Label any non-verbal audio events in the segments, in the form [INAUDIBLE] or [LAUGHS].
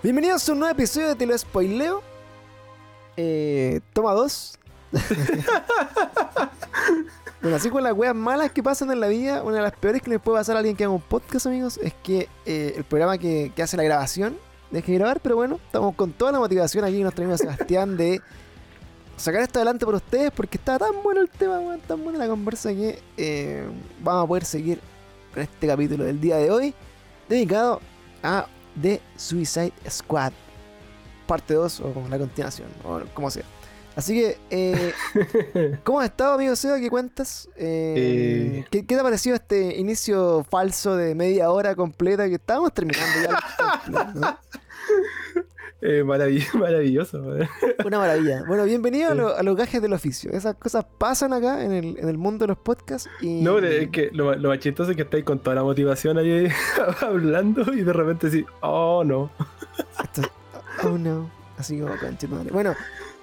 Bienvenidos a un nuevo episodio de Te lo spoileo. Eh, toma dos. [LAUGHS] bueno, así con las weas malas que pasan en la vida, una de las peores que le puede pasar a alguien que haga un podcast, amigos, es que eh, el programa que, que hace la grabación deje de grabar, pero bueno, estamos con toda la motivación aquí, nuestro amigo Sebastián, de sacar esto adelante por ustedes, porque está tan bueno el tema, weón, tan buena la conversa que eh, vamos a poder seguir con este capítulo del día de hoy, dedicado a The Suicide Squad, parte 2 o como la continuación, o como sea. Así que, eh, [LAUGHS] ¿cómo has estado, amigo Seba? ¿Qué cuentas? Eh, Eh. ¿qué, qué te ha parecido este inicio falso de media hora completa que estábamos terminando ya? ¿no? [LAUGHS] Eh, maravill- [LAUGHS] maravilloso. weón. Una maravilla. Bueno, bienvenido a, lo- a los gajes del oficio. Esas cosas pasan acá en el, en el mundo de los podcasts y... No, pero es que lo, lo más chistoso es que estáis con toda la motivación ahí [LAUGHS] hablando y de repente sí, oh no. Esto- oh no. Así como. Bueno,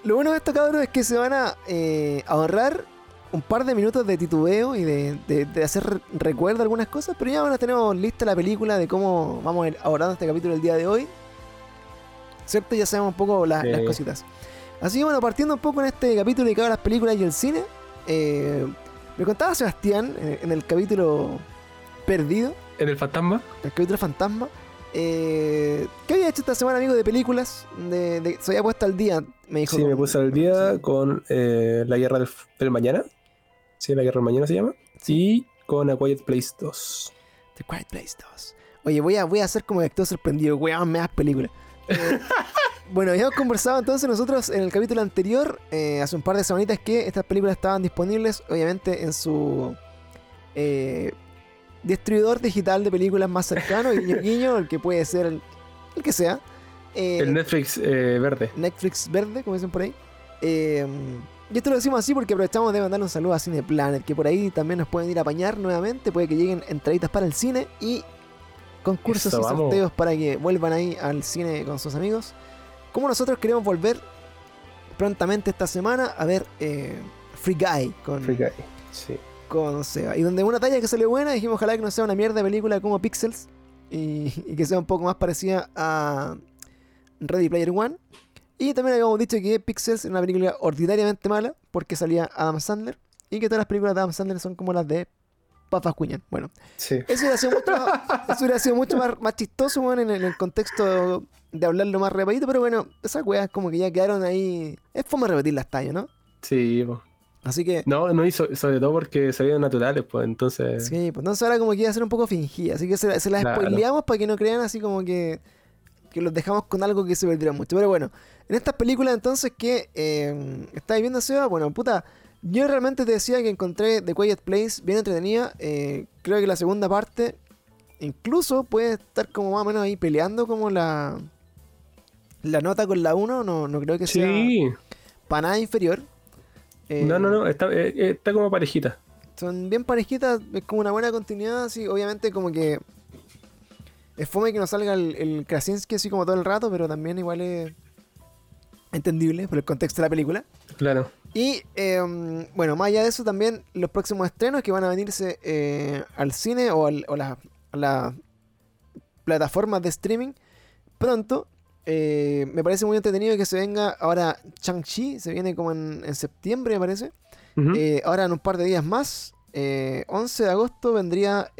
lo bueno de esto, cabrón, es que se van a eh, ahorrar un par de minutos de titubeo y de, de- de hacer re- recuerdo a algunas cosas, pero ya ahora tenemos lista la película de cómo vamos a ir abordando este capítulo el día de hoy. ¿Cierto? Ya sabemos un poco la- Sí. las cositas. Así que bueno, partiendo un poco en este capítulo dedicado a las películas y el cine, eh, me contaba Sebastián en el capítulo perdido, En el fantasma, el capítulo fantasma. Eh, ¿Qué había hecho esta semana, amigo, de películas? De, de- se había puesto al día, me dijo. sí, me puse al día con eh, La Guerra del, Mañana. Sí, La Guerra del Mañana se llama. Y con A Quiet Place 2. The Quiet Place 2. Oye, voy a, voy a hacer como actor sorprendido, weón, me das películas. Eh, [LAUGHS] bueno, ya hemos conversado entonces nosotros en el capítulo anterior, eh, hace un par de semanitas, que estas películas estaban disponibles, obviamente, en su eh, distribuidor digital de películas más cercano, guiño, guiño, el que puede ser el, el que sea. Eh, El Netflix eh, verde. Netflix verde, como dicen por ahí. Y esto lo decimos así porque aprovechamos de mandarle un saludo a Cineplanet, que por ahí también nos pueden ir a apañar nuevamente. Puede que lleguen entraditas para el cine y concursos Eso, y vamos. sorteos para que vuelvan ahí al cine con sus amigos. Como nosotros queremos volver prontamente esta semana a ver eh, Free Guy con, Free Guy. Sí. con Seba. Y donde una talla que salió buena, dijimos ojalá que no sea una mierda de película como Pixels y, y que sea un poco más parecida a Ready Player One. Y también habíamos dicho que Pixels es una película ordinariamente mala porque salía Adam Sandler y que todas las películas de Adam Sandler son como las de Papas Cuñan. Bueno, Sí. eso hubiera sido mucho más, [LAUGHS] eso hubiera sido mucho más, más chistoso weón, en, el, en el contexto de hablarlo más rapidito, pero bueno, esas weas como que ya quedaron ahí. Es fome repetir las tallas, ¿no? Sí, po. Así que No, no hizo, sobre todo porque salieron naturales, pues entonces. Sí, pues entonces ahora como que iba a ser un poco fingida, así que se, la- se las spoileamos para que no crean así como que, que los dejamos con algo que se perdiera mucho. Pero bueno, en estas películas entonces que eh, estáis viendo Seba, bueno, puta, yo realmente te decía que encontré The Quiet Place bien entretenida, eh, creo que la segunda parte incluso puede estar como más o menos ahí peleando como la, la nota con la 1, no, no creo que sea Sí. para nada inferior. Eh, No, no, no, está, eh, eh, está como parejita. son bien parejitas, es como una buena continuidad, así, obviamente como que es fome que no salga el, el Krasinski así como todo el rato, pero también igual es entendible por el contexto de la película. Claro. Y eh, bueno, más allá de eso también los próximos estrenos que van a venirse eh, al cine o, al- o la- a las plataformas de streaming pronto. Eh, me parece muy entretenido que se venga ahora Chang-Chi, se viene como en, en septiembre me parece. Eh, ahora en un par de días más, eh, 11 de agosto, vendría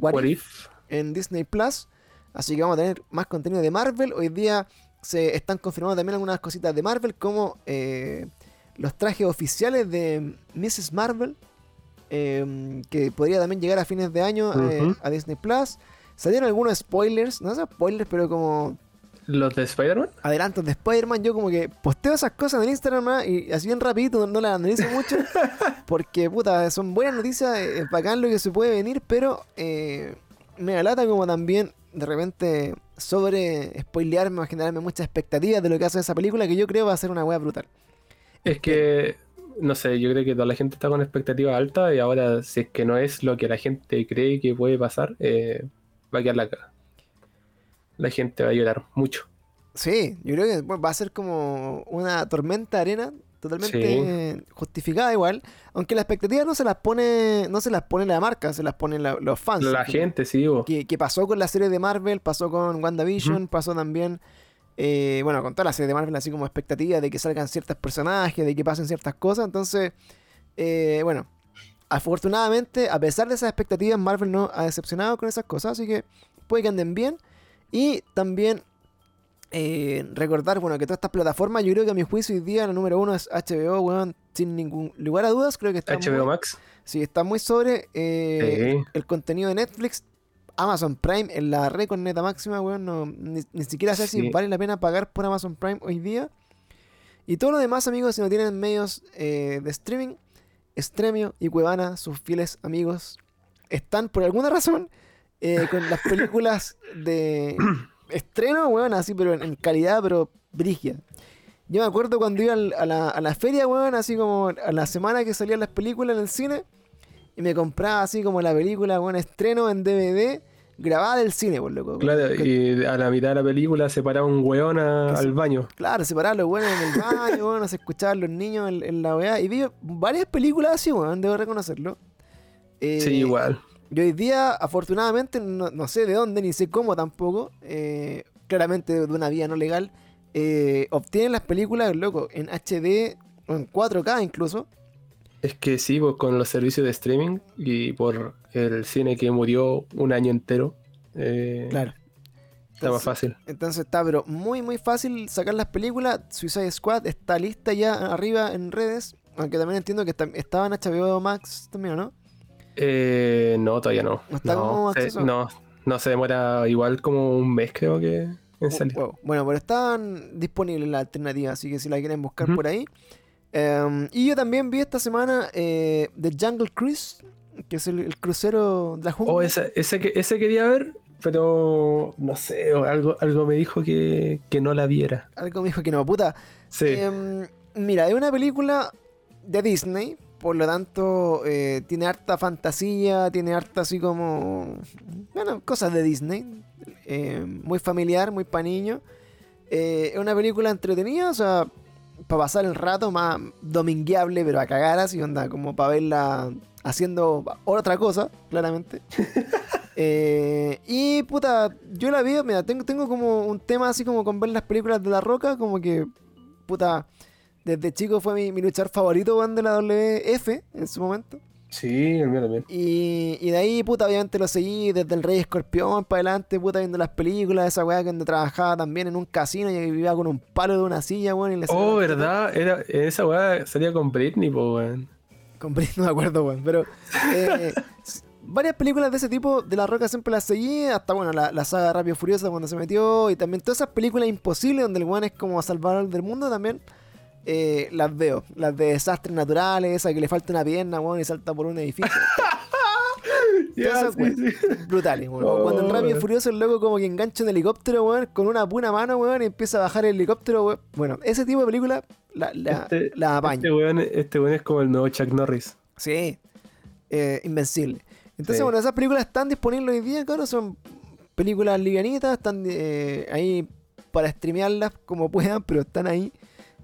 What What If if? en Disney Plus. Así que vamos a tener más contenido de Marvel. Hoy día se están confirmando también algunas cositas de Marvel, como eh, los trajes oficiales de Mrs. Marvel, eh, que podría también llegar a fines de año eh, a Disney Plus. Salieron algunos spoilers, no son spoilers, pero como ¿Los de Spider-Man? adelantos de Spider-Man, yo como que posteo esas cosas en Instagram ¿no? y así bien rapidito, no, las analizo mucho, [LAUGHS] porque puta, son buenas noticias, es bacán lo que se puede venir, pero eh, me alata como también de repente sobre spoilearme o generarme muchas expectativas de lo que hace esa película, que yo creo va a ser una wea brutal. Es que, no sé, yo creo que toda la gente está con expectativas altas y ahora si es que no es lo que la gente cree que puede pasar, eh, va a quedar la cara. La gente va a llorar mucho. Sí, yo creo que bueno, va a ser como una tormenta de arena totalmente Sí. eh, justificada igual, aunque la expectativa no se las pone, no se las pone la marca, se las ponen la- los fans. La gente, sí, que, que pasó con la serie de Marvel, pasó con WandaVision, pasó también, eh, bueno, con toda la serie de Marvel, así como expectativa de que salgan ciertos personajes, de que pasen ciertas cosas. Entonces, eh, bueno, afortunadamente, a pesar de esas expectativas, Marvel no ha decepcionado con esas cosas, así que puede que anden bien. Y también eh, recordar, bueno, que todas estas plataformas, yo creo que a mi juicio hoy día la número uno es HBO, weón, sin ningún lugar a dudas, creo que está HBO muy- Max. Sí, está muy sobre eh, Sí. el contenido de Netflix. Amazon Prime en la red con neta máxima, weón. No, ni, ni siquiera sé si vale la pena pagar por Amazon Prime hoy día. Y todo lo demás, amigos, si no tienen medios eh, de streaming, Stremio y Cuevana, sus fieles amigos, están por alguna razón eh, con las [LAUGHS] películas de estreno, weón, así, pero en, en calidad, pero brigia. Yo me acuerdo cuando iba a la, a la feria, weón, así como a la semana que salían las películas en el cine, y me compraba así como la película, weón, estreno en DVD, grabada del cine, por loco. Claro, Que- y a la mitad de la película se paraba un weón a- se- al baño. Claro, separar los buenos en el baño, weón, se escuchaban los niños en, en la weá. Y vi varias películas así, weón, debo reconocerlo. Eh, Sí, igual. Y hoy día, afortunadamente, no, no sé de dónde ni sé cómo tampoco, eh, claramente de una vía no legal, eh, obtienen las películas, loco, en HD o en 4K incluso. Es que sí, pues con los servicios de streaming y por el cine que murió un año entero, eh, Claro. está más fácil. Entonces está, pero muy, muy fácil sacar las películas. Suicide Squad está lista ya arriba en redes. Aunque también entiendo que estaba en HBO Max también, ¿o ¿no? Eh, no, todavía no. ¿No está como se- acceso? no, no se demora igual como un mes creo que en Bu- salir. Bueno, bueno, pero están disponibles las alternativas, así que si la quieren buscar por ahí. Em, y yo también vi esta semana eh, The Jungle Cruise, que es el, el crucero de la jungla. Oh, ese, ese, que- ese quería ver, pero no sé, algo, algo me dijo que, que no la viera. Algo me dijo que no, puta. Sí. Em, mira, es una película de Disney, por lo tanto eh, tiene harta fantasía, tiene harta así como, bueno, cosas de Disney, eh, muy familiar, muy pa' niños. Es una película entretenida, o sea, para pasar el rato más domingueable, pero a cagar así, onda, como para verla haciendo otra cosa, claramente. [LAUGHS] Eh, y puta, yo la vi, mira, tengo, tengo como un tema así como con ver las películas de La Roca, como que, puta, desde chico fue mi, mi luchador favorito, weón, de la WF en su momento. Sí, el mío también. Y, y de ahí, puta, obviamente lo seguí desde el Rey Escorpión para adelante, puta, viendo las películas, esa weá que donde trabajaba también en un casino y vivía con un palo de una silla, weón. Y le Oh, ¿verdad? Era, esa weá salía con Britney, po, weón. Con Britney, [LAUGHS] no me acuerdo, weón. Pero eh, s- varias películas de ese tipo de La Roca siempre las seguí. Hasta, bueno, la, la saga Rápido Furiosa cuando se metió. Y también todas esas películas imposibles donde el weón es como salvador del mundo también. Eh, las veo. Las de desastres naturales, esa que le falta una pierna, weón, y salta por un edificio. [LAUGHS] Sí, sí. Brutales, weón. O Cuando en Oh, Rápido y. Furioso el loco como que engancha un helicóptero, weón, con una buena mano, weón, y empieza a bajar el helicóptero, weón. Bueno, ese tipo de película la, la, Este- la apaña. Este weón, este weón es como el nuevo Chuck Norris. Sí, eh, invencible. Entonces, Sí. bueno, esas películas están disponibles hoy día, claro, son películas livianitas, están eh, ahí para streamearlas como puedan, pero están ahí.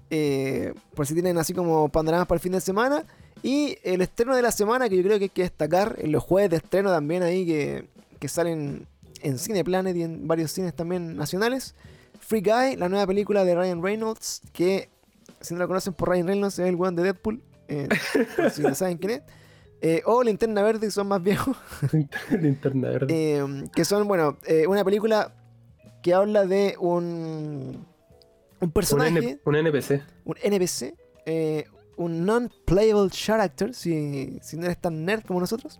Eh, por si tienen así como panoramas para el fin de semana. Y el estreno de la semana, que yo creo que hay que destacar, en los jueves de estreno también ahí que, que salen en Cineplanet y en varios cines también nacionales. Free Guy, la nueva película de Ryan Reynolds, que si no lo conocen por Ryan Reynolds es el weón de Deadpool, eh, [LAUGHS] si no saben quién es. Eh, o Linterna Verde, que son más viejos. [LAUGHS] Linterna verde. Eh, que son, bueno, eh, una película que habla de un, un un, personaje, N- un NPC. un NPC, eh, un non-playable character, si, si no eres tan nerd como nosotros.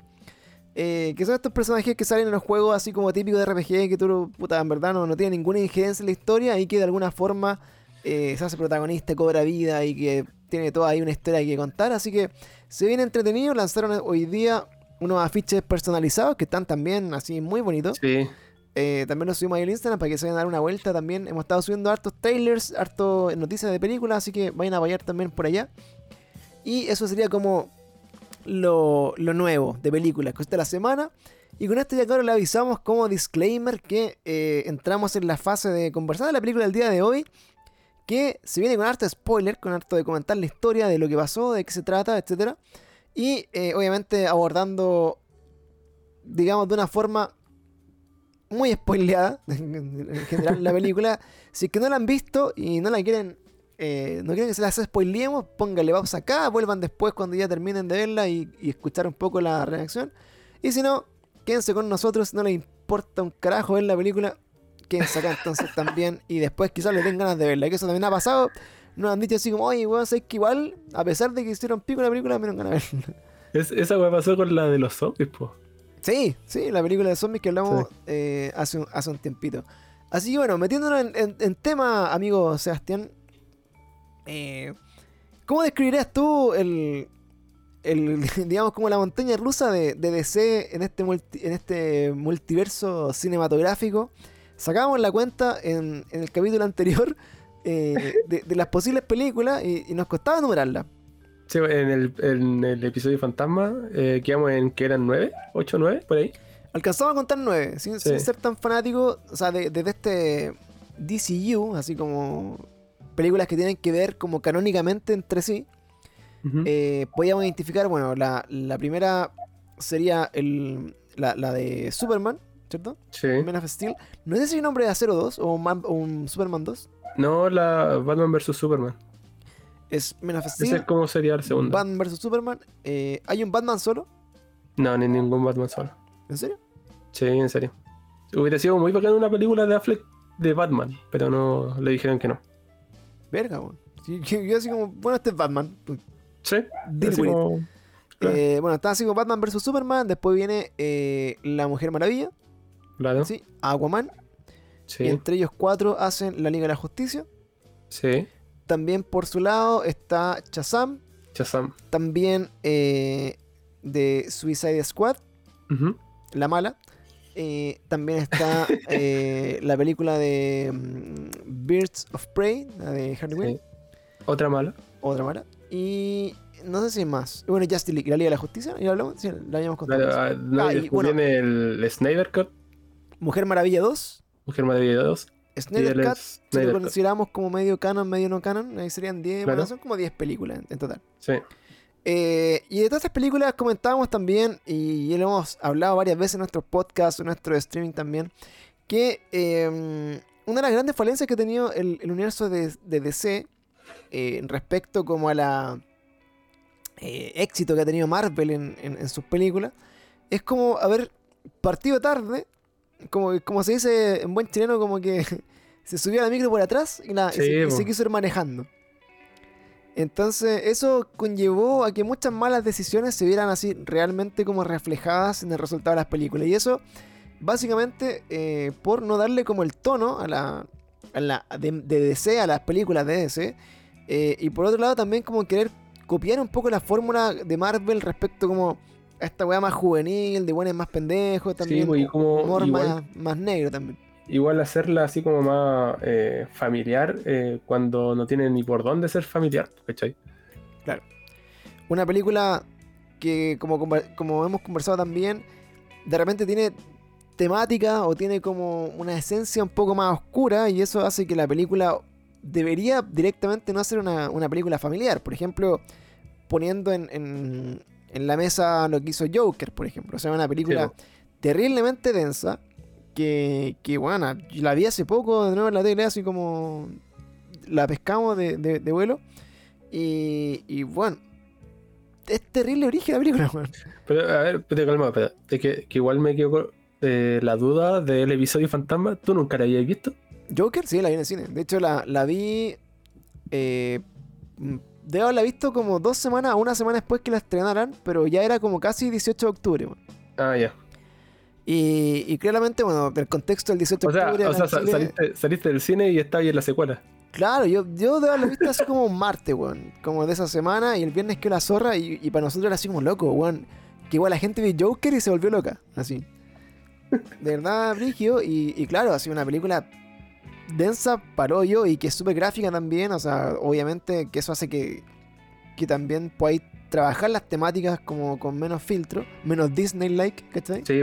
eh, que son estos personajes que salen en los juegos así como típicos de RPG, que tú, puta, en verdad no, no tiene ninguna injerencia en la historia y que de alguna forma eh, se hace protagonista, cobra vida y que tiene toda ahí una historia que contar. Así que se viene entretenido. Lanzaron hoy día unos afiches personalizados que están también así muy bonitos. Sí. Eh, también los subimos ahí al Instagram para que se vayan a dar una vuelta también. Hemos estado subiendo hartos trailers, hartos noticias de películas, así que vayan a apoyar también por allá. Y eso sería como lo, lo nuevo de películas, cosas de la semana. Y con esto ya claro le avisamos como disclaimer que eh, entramos en la fase de conversar de la película del día de hoy. que se viene con harto spoiler, con harto de comentar la historia de lo que pasó, de qué se trata, etcétera. Y eh, obviamente abordando, digamos, de una forma muy spoileada, [LAUGHS] en general, la película. Si es que no la han visto y no la quieren, eh, no quieren que se las spoileemos, pónganle pausa acá, vuelvan después cuando ya terminen de verla y, y escuchar un poco la reacción. Y si no, quédense con nosotros, no les importa un carajo ver la película, quédense acá entonces [LAUGHS] también y después quizás les den ganas de verla, que eso también ha pasado. Nos han dicho así como, oye, weón, sabes que igual, a pesar de que hicieron pico la película, me dieron ganas de verla. Es- esa weá pasó con la de los zombies, po. Sí, sí, la película de zombies que hablamos eh, hace, un, hace un tiempito. Así que bueno, metiéndonos en, en- en tema, amigo Sebastián, eh, ¿cómo describirías tú el, el, [LAUGHS] digamos, como la montaña rusa de, de DC en este, multi- en este multiverso cinematográfico? Sacábamos la cuenta en, en el capítulo anterior eh, de, de las posibles películas y, y nos costaba numerarlas. Sí, en el, en el episodio Fantasma eh, quedamos en que eran nueve, ocho, nueve, por ahí. Alcanzamos a contar nueve, sin, Sí. sin ser tan fanático, o sea, de, de este DCU, así como películas que tienen que ver como canónicamente entre sí, eh, podíamos identificar, bueno, la, la primera sería el, la, la de Superman, ¿cierto? sí. Man of Steel. No sé si hay un nombre de Acero 2 o un, Man- o un Superman 2. No, la Batman vs Superman. Es Man of Ese es Steel, como sería el segundo. Batman vs Superman. eh, ¿Hay un Batman solo? No, ni ningún Batman solo. ¿En serio? Sí, en serio. Hubiera sido muy bacán una película de Affleck de Batman, pero no le dijeron que no. Verga. Sí, Yo, [LAUGHS] yo así como, bueno, este es Batman. pues, Sí, como- claro. Eh, bueno, está así como Batman vs Superman. Después viene eh, La Mujer Maravilla. claro. ¿sí? Aquaman. Sí, Y entre ellos cuatro hacen La Liga de la Justicia. sí. También por su lado está Shazam. Shazam. También eh, de Suicide Squad, la mala. Eh, también está [LAUGHS] eh, la película de mm, Birds of Prey, la de Harley Quinn, Sí. Otra mala. otra mala. Y no sé si más. Bueno, Justice League, la Liga de la Justicia, ¿ya hablamos? Sí, la habíamos contado. Claro, no, Ah, y bueno. el Snyder Cut, Mujer Maravilla 2, Mujer Maravilla 2. Snyder Cut, si Snyder lo Cut. consideramos como medio canon, medio no canon, ahí serían 10, Claro. bueno, son como 10 películas en, en total. Sí. Eh, y de todas estas películas comentábamos también, y lo hemos hablado varias veces en nuestros podcasts, en nuestro streaming también, que eh, una de las grandes falencias que ha tenido el, el universo de, de DC eh, respecto como a la eh, éxito que ha tenido Marvel en, en- en sus películas, es como haber partido tarde, como, como se dice en buen chileno, como que [LAUGHS] se subió a la micro por atrás y, la- y se, y po. se quiso ir manejando. Entonces eso conllevó a que muchas malas decisiones se vieran así realmente como reflejadas en el resultado de las películas. Y eso básicamente eh, por no darle como el tono a la, a la de, de DC, a las películas de DC. eh, y por otro lado también como querer copiar un poco la fórmula de Marvel respecto como esta weá más juvenil, de buenos más pendejos, también pues, y como humor igual- más, más negro también. Igual hacerla así como más eh, familiar eh, cuando no tiene ni por dónde ser familiar, ¿cachai? Una película que, como, hemos conversado también, de repente tiene temática o tiene como una esencia un poco más oscura y eso hace que la película debería directamente no ser una, una película familiar. Por ejemplo, poniendo en, en- en la mesa lo que hizo Joker, por ejemplo. O sea, una película Sí, terriblemente densa que, que, bueno, la vi hace poco de nuevo en la tele, así como la pescamos de, de- de vuelo. Y, y bueno, es terrible origen la película, weón. Pero, a ver, pero calma, espera. Es que, que igual me quedo con eh, la duda del episodio Fantasma. ¿Tú nunca la habías visto? Joker, sí, la vi en el cine. De hecho, la, la vi. Eh, debo haberla visto como dos semanas una semana después que la estrenaran, pero ya era como casi 18 de octubre. Ah, ya. Y, y claramente, bueno, del contexto del 18 O de sea, octubre. o sea Chile- saliste, saliste del cine y estabas ahí en la secuela. Claro, yo, yo debo haberlo visto así como un martes, weón. Como de esa semana. Y el viernes quedó la zorra. Y, y para nosotros era así como loco, weón. Que igual la gente vio Joker y se volvió loca. Así. De verdad, Brigio. Y, y claro, así una película densa, parollo. Y que es súper gráfica también. O sea, obviamente que eso hace que, que también podáis trabajar las temáticas como con menos filtro. Menos Disney-like, ¿cachai? Sí.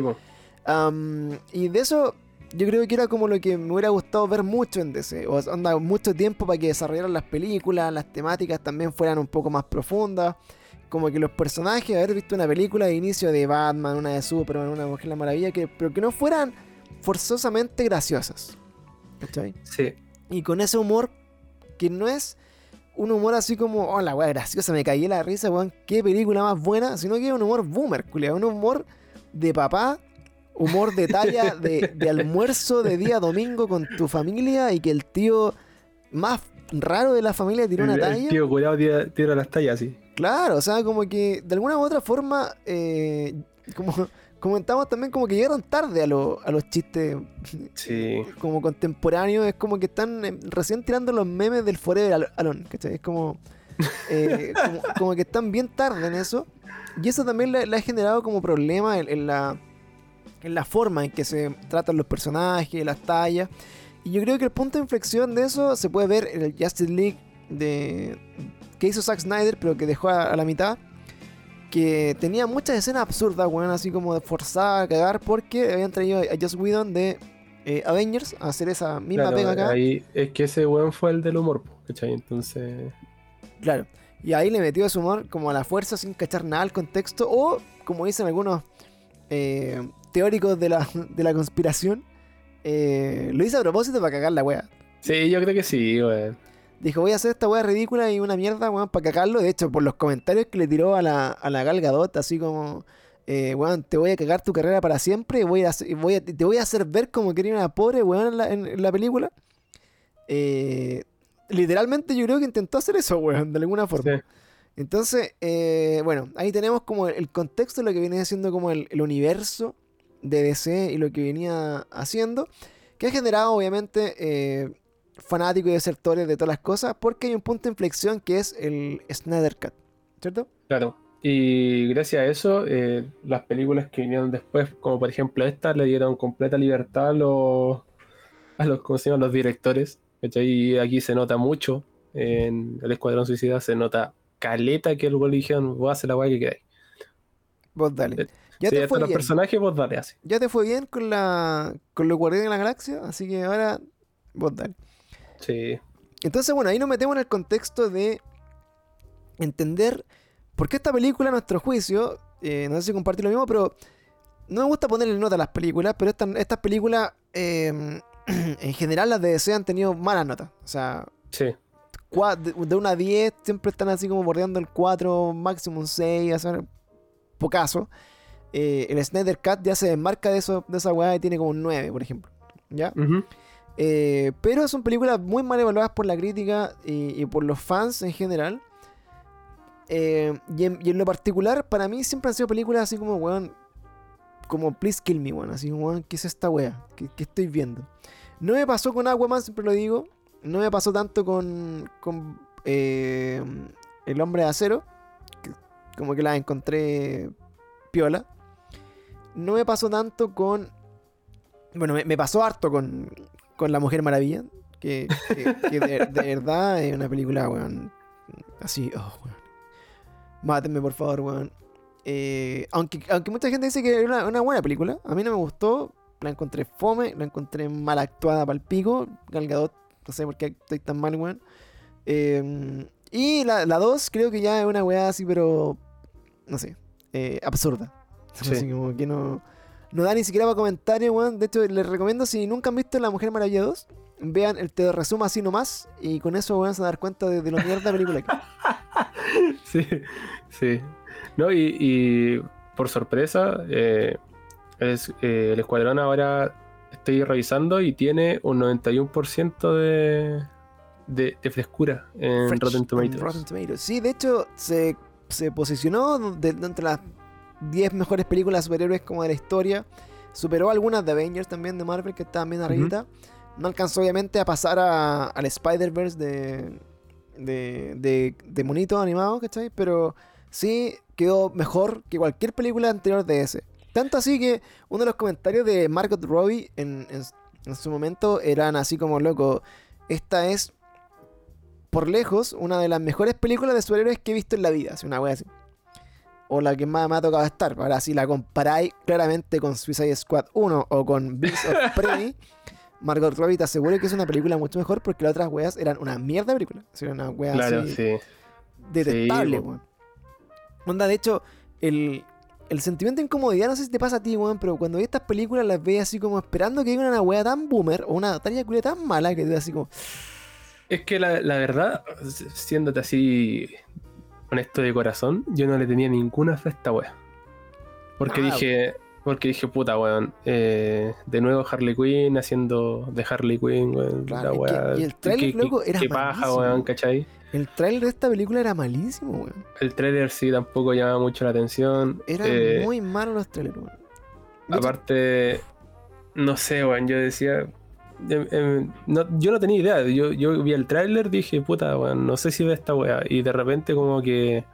Am, y de eso yo creo que era como lo que me hubiera gustado ver mucho en DC. O sea, onda, mucho tiempo para que desarrollaran las películas, las temáticas también fueran un poco más profundas. Como que los personajes, haber visto una película de inicio de Batman, una de Superman, una Mujer la Maravilla, que, pero que no fueran forzosamente graciosas. ¿Cachai? Sí. Y con ese humor que no es un humor así como, oh, la weá graciosa, me caí la risa, weón, qué película más buena, sino que es un humor boomer, culiao, un humor de papá, humor de talla [LAUGHS] de, de almuerzo de día domingo con tu familia y que el tío más raro de la familia tiró una El- talla. El tío curado tira, tira las tallas así. Claro, o sea, como que de alguna u otra forma, eh, como comentamos también, como que llegaron tarde a, lo- a los chistes Sí. [LAUGHS] como contemporáneos. Es como que están eh, recién tirando los memes del Forever Al- Alone, ¿cachai? Es como, eh, [LAUGHS] como, como que están bien tarde en eso. Y eso también le, le ha generado como problema en, en la, en la forma en que se tratan los personajes, las tallas. Y yo creo que el punto de inflexión de eso se puede ver en el Justice League de, que hizo Zack Snyder, pero que dejó a, a la mitad. Que tenía muchas escenas absurdas, weón, así como de forzada a cagar, porque habían traído a Joss Whedon de eh, Avengers a hacer esa misma Claro, pega acá. ahí es que ese weón fue el del humor, ¿cachai? Entonces. Claro. Y ahí le metió su humor como a la fuerza sin cachar nada al contexto. O, como dicen algunos eh, teóricos de la, [LAUGHS] de la conspiración, eh, lo hice a propósito para cagar la wea. Sí, yo creo que sí, weón. Dijo, voy a hacer esta wea ridícula y una mierda, weón, para cagarlo. De hecho, por los comentarios que le tiró a la, a la Gal Gadot, así como, eh, weón, te voy a cagar tu carrera para siempre y, voy a, voy te voy a hacer ver como que eres una pobre, weón, en la, en- en la película. Eh, literalmente yo creo que intentó hacer eso, weón, de alguna forma. Sí. Entonces, eh, bueno, ahí tenemos como el, el contexto de lo que viene siendo como el, el universo de DC y lo que venía haciendo, que ha generado obviamente eh, fanáticos y desertores de todas las cosas, porque hay un punto de inflexión que es el Snyder Cut, ¿cierto? Claro. Y gracias a eso, eh, las películas que vinieron después, como por ejemplo esta, le dieron completa libertad a los, a los, ¿cómo se llaman? los directores. Y aquí se nota mucho. En el Escuadrón Suicida se nota caleta que el le dijeron, voy a hacer la weá que queráis. Vos dale. Eh, Ya Si te fue los bien. personajes, vos dale así. Ya te fue bien con la con los Guardianes de la Galaxia, así que ahora vos dale. Sí. Entonces, bueno, ahí nos metemos en el contexto de entender por qué esta película, a nuestro juicio, eh, no sé si compartir lo mismo, pero no me gusta ponerle nota a las películas, pero estas estas películas, eh, [CLEARS THROAT] en general, las de DC han tenido malas notas. O sea, Sí. de, de una a 10 siempre están así como bordeando el 4, máximo un 6, o sea, pocaso. Eh, el Snyder Cut ya se desmarca de, eso, de esa weá y tiene como un 9, por ejemplo. ¿Ya? Ujú. Eh, pero son películas muy mal evaluadas por la crítica y, por los fans en general. Eh, y, en, lo particular, para mí siempre han sido películas así como, weón, como Please Kill Me, weón. Así como, weón, ¿qué es esta wea? ¿Qué, qué estoy viendo? No me pasó con Aquaman, siempre lo digo. No me pasó tanto con, con eh, El Hombre de Acero. como que la encontré piola. No me pasó tanto con... Bueno, me, me pasó harto con, con La Mujer Maravilla. Que, que- que de, de verdad es una película, weón. Así, oh, weón. Mátenme, por favor, weón. Eh, aunque, aunque mucha gente dice que es una, una buena película, a mí no me gustó. La encontré fome, la encontré mal actuada para el pico. Gal Gadot, no sé por qué estoy tan mal, weón. Eh, y la 2 creo que ya es una weá así, pero. No sé. eh, absurda. [LAUGHS] Sí. Así como que no. No da ni siquiera para comentarios, weón. De hecho, les recomiendo, si nunca han visto La Mujer Maravilla 2, vean el te resumo así nomás. Y con eso van a dar cuenta de, de lo mierda película que. [LAUGHS] Sí, sí. No, y, y por sorpresa, eh, es- eh, el escuadrón ahora estoy revisando y tiene un 91% de, de, de frescura en Rotten en Tomatoes. Rotten Tomatoes. Sí, de hecho, se, se posicionó de, de entre las 10 mejores películas de superhéroes como de la historia. Superó algunas de Avengers también de Marvel que estaban bien arribita. No alcanzó obviamente a pasar a- al Spider-Verse de, de, de, de monito animado, ¿cachai? Pero sí quedó mejor que cualquier película anterior de ese. Tanto así que uno de los comentarios de Margot Robbie en, en- en su momento eran así como, loco, esta es por lejos una de las mejores películas de superhéroes que he visto en la vida, así una wea así. O la que más me ha tocado estar. Ahora, si la comparáis claramente con Suicide Squad 1 o con Beast of [LAUGHS] Prey, Margot Robbie te aseguro que es una película mucho mejor porque las otras weas eran una mierda de película. O sea, una wea Claro, así sí. detestable, Sí, weón. Onda, de hecho, el, el sentimiento de incomodidad, no sé si te pasa a ti, weón, pero cuando ves estas películas las ves así como esperando que venga una wea tan boomer o una talla culia tan mala que te así como, Es que la, la verdad, siéndote así honesto de corazón, yo no le tenía ninguna fe a esta wea. Porque Ah, dije, porque dije, puta weón, eh, de nuevo Harley Quinn haciendo de Harley Quinn, weón, Claro, la que- wea. y el tráiler, qué- loco, era qué paja, weón, ¿cachai? el tráiler de esta película era malísimo, weón. El trailer sí tampoco llamaba mucho la atención. Eran Eh, muy malos los trailers, weón. Aparte, no sé, weón, yo decía. Em, no- yo no tenía idea. Yo, yo vi el tráiler, dije, puta, weón, no sé si ve esta weá. Y de repente, como que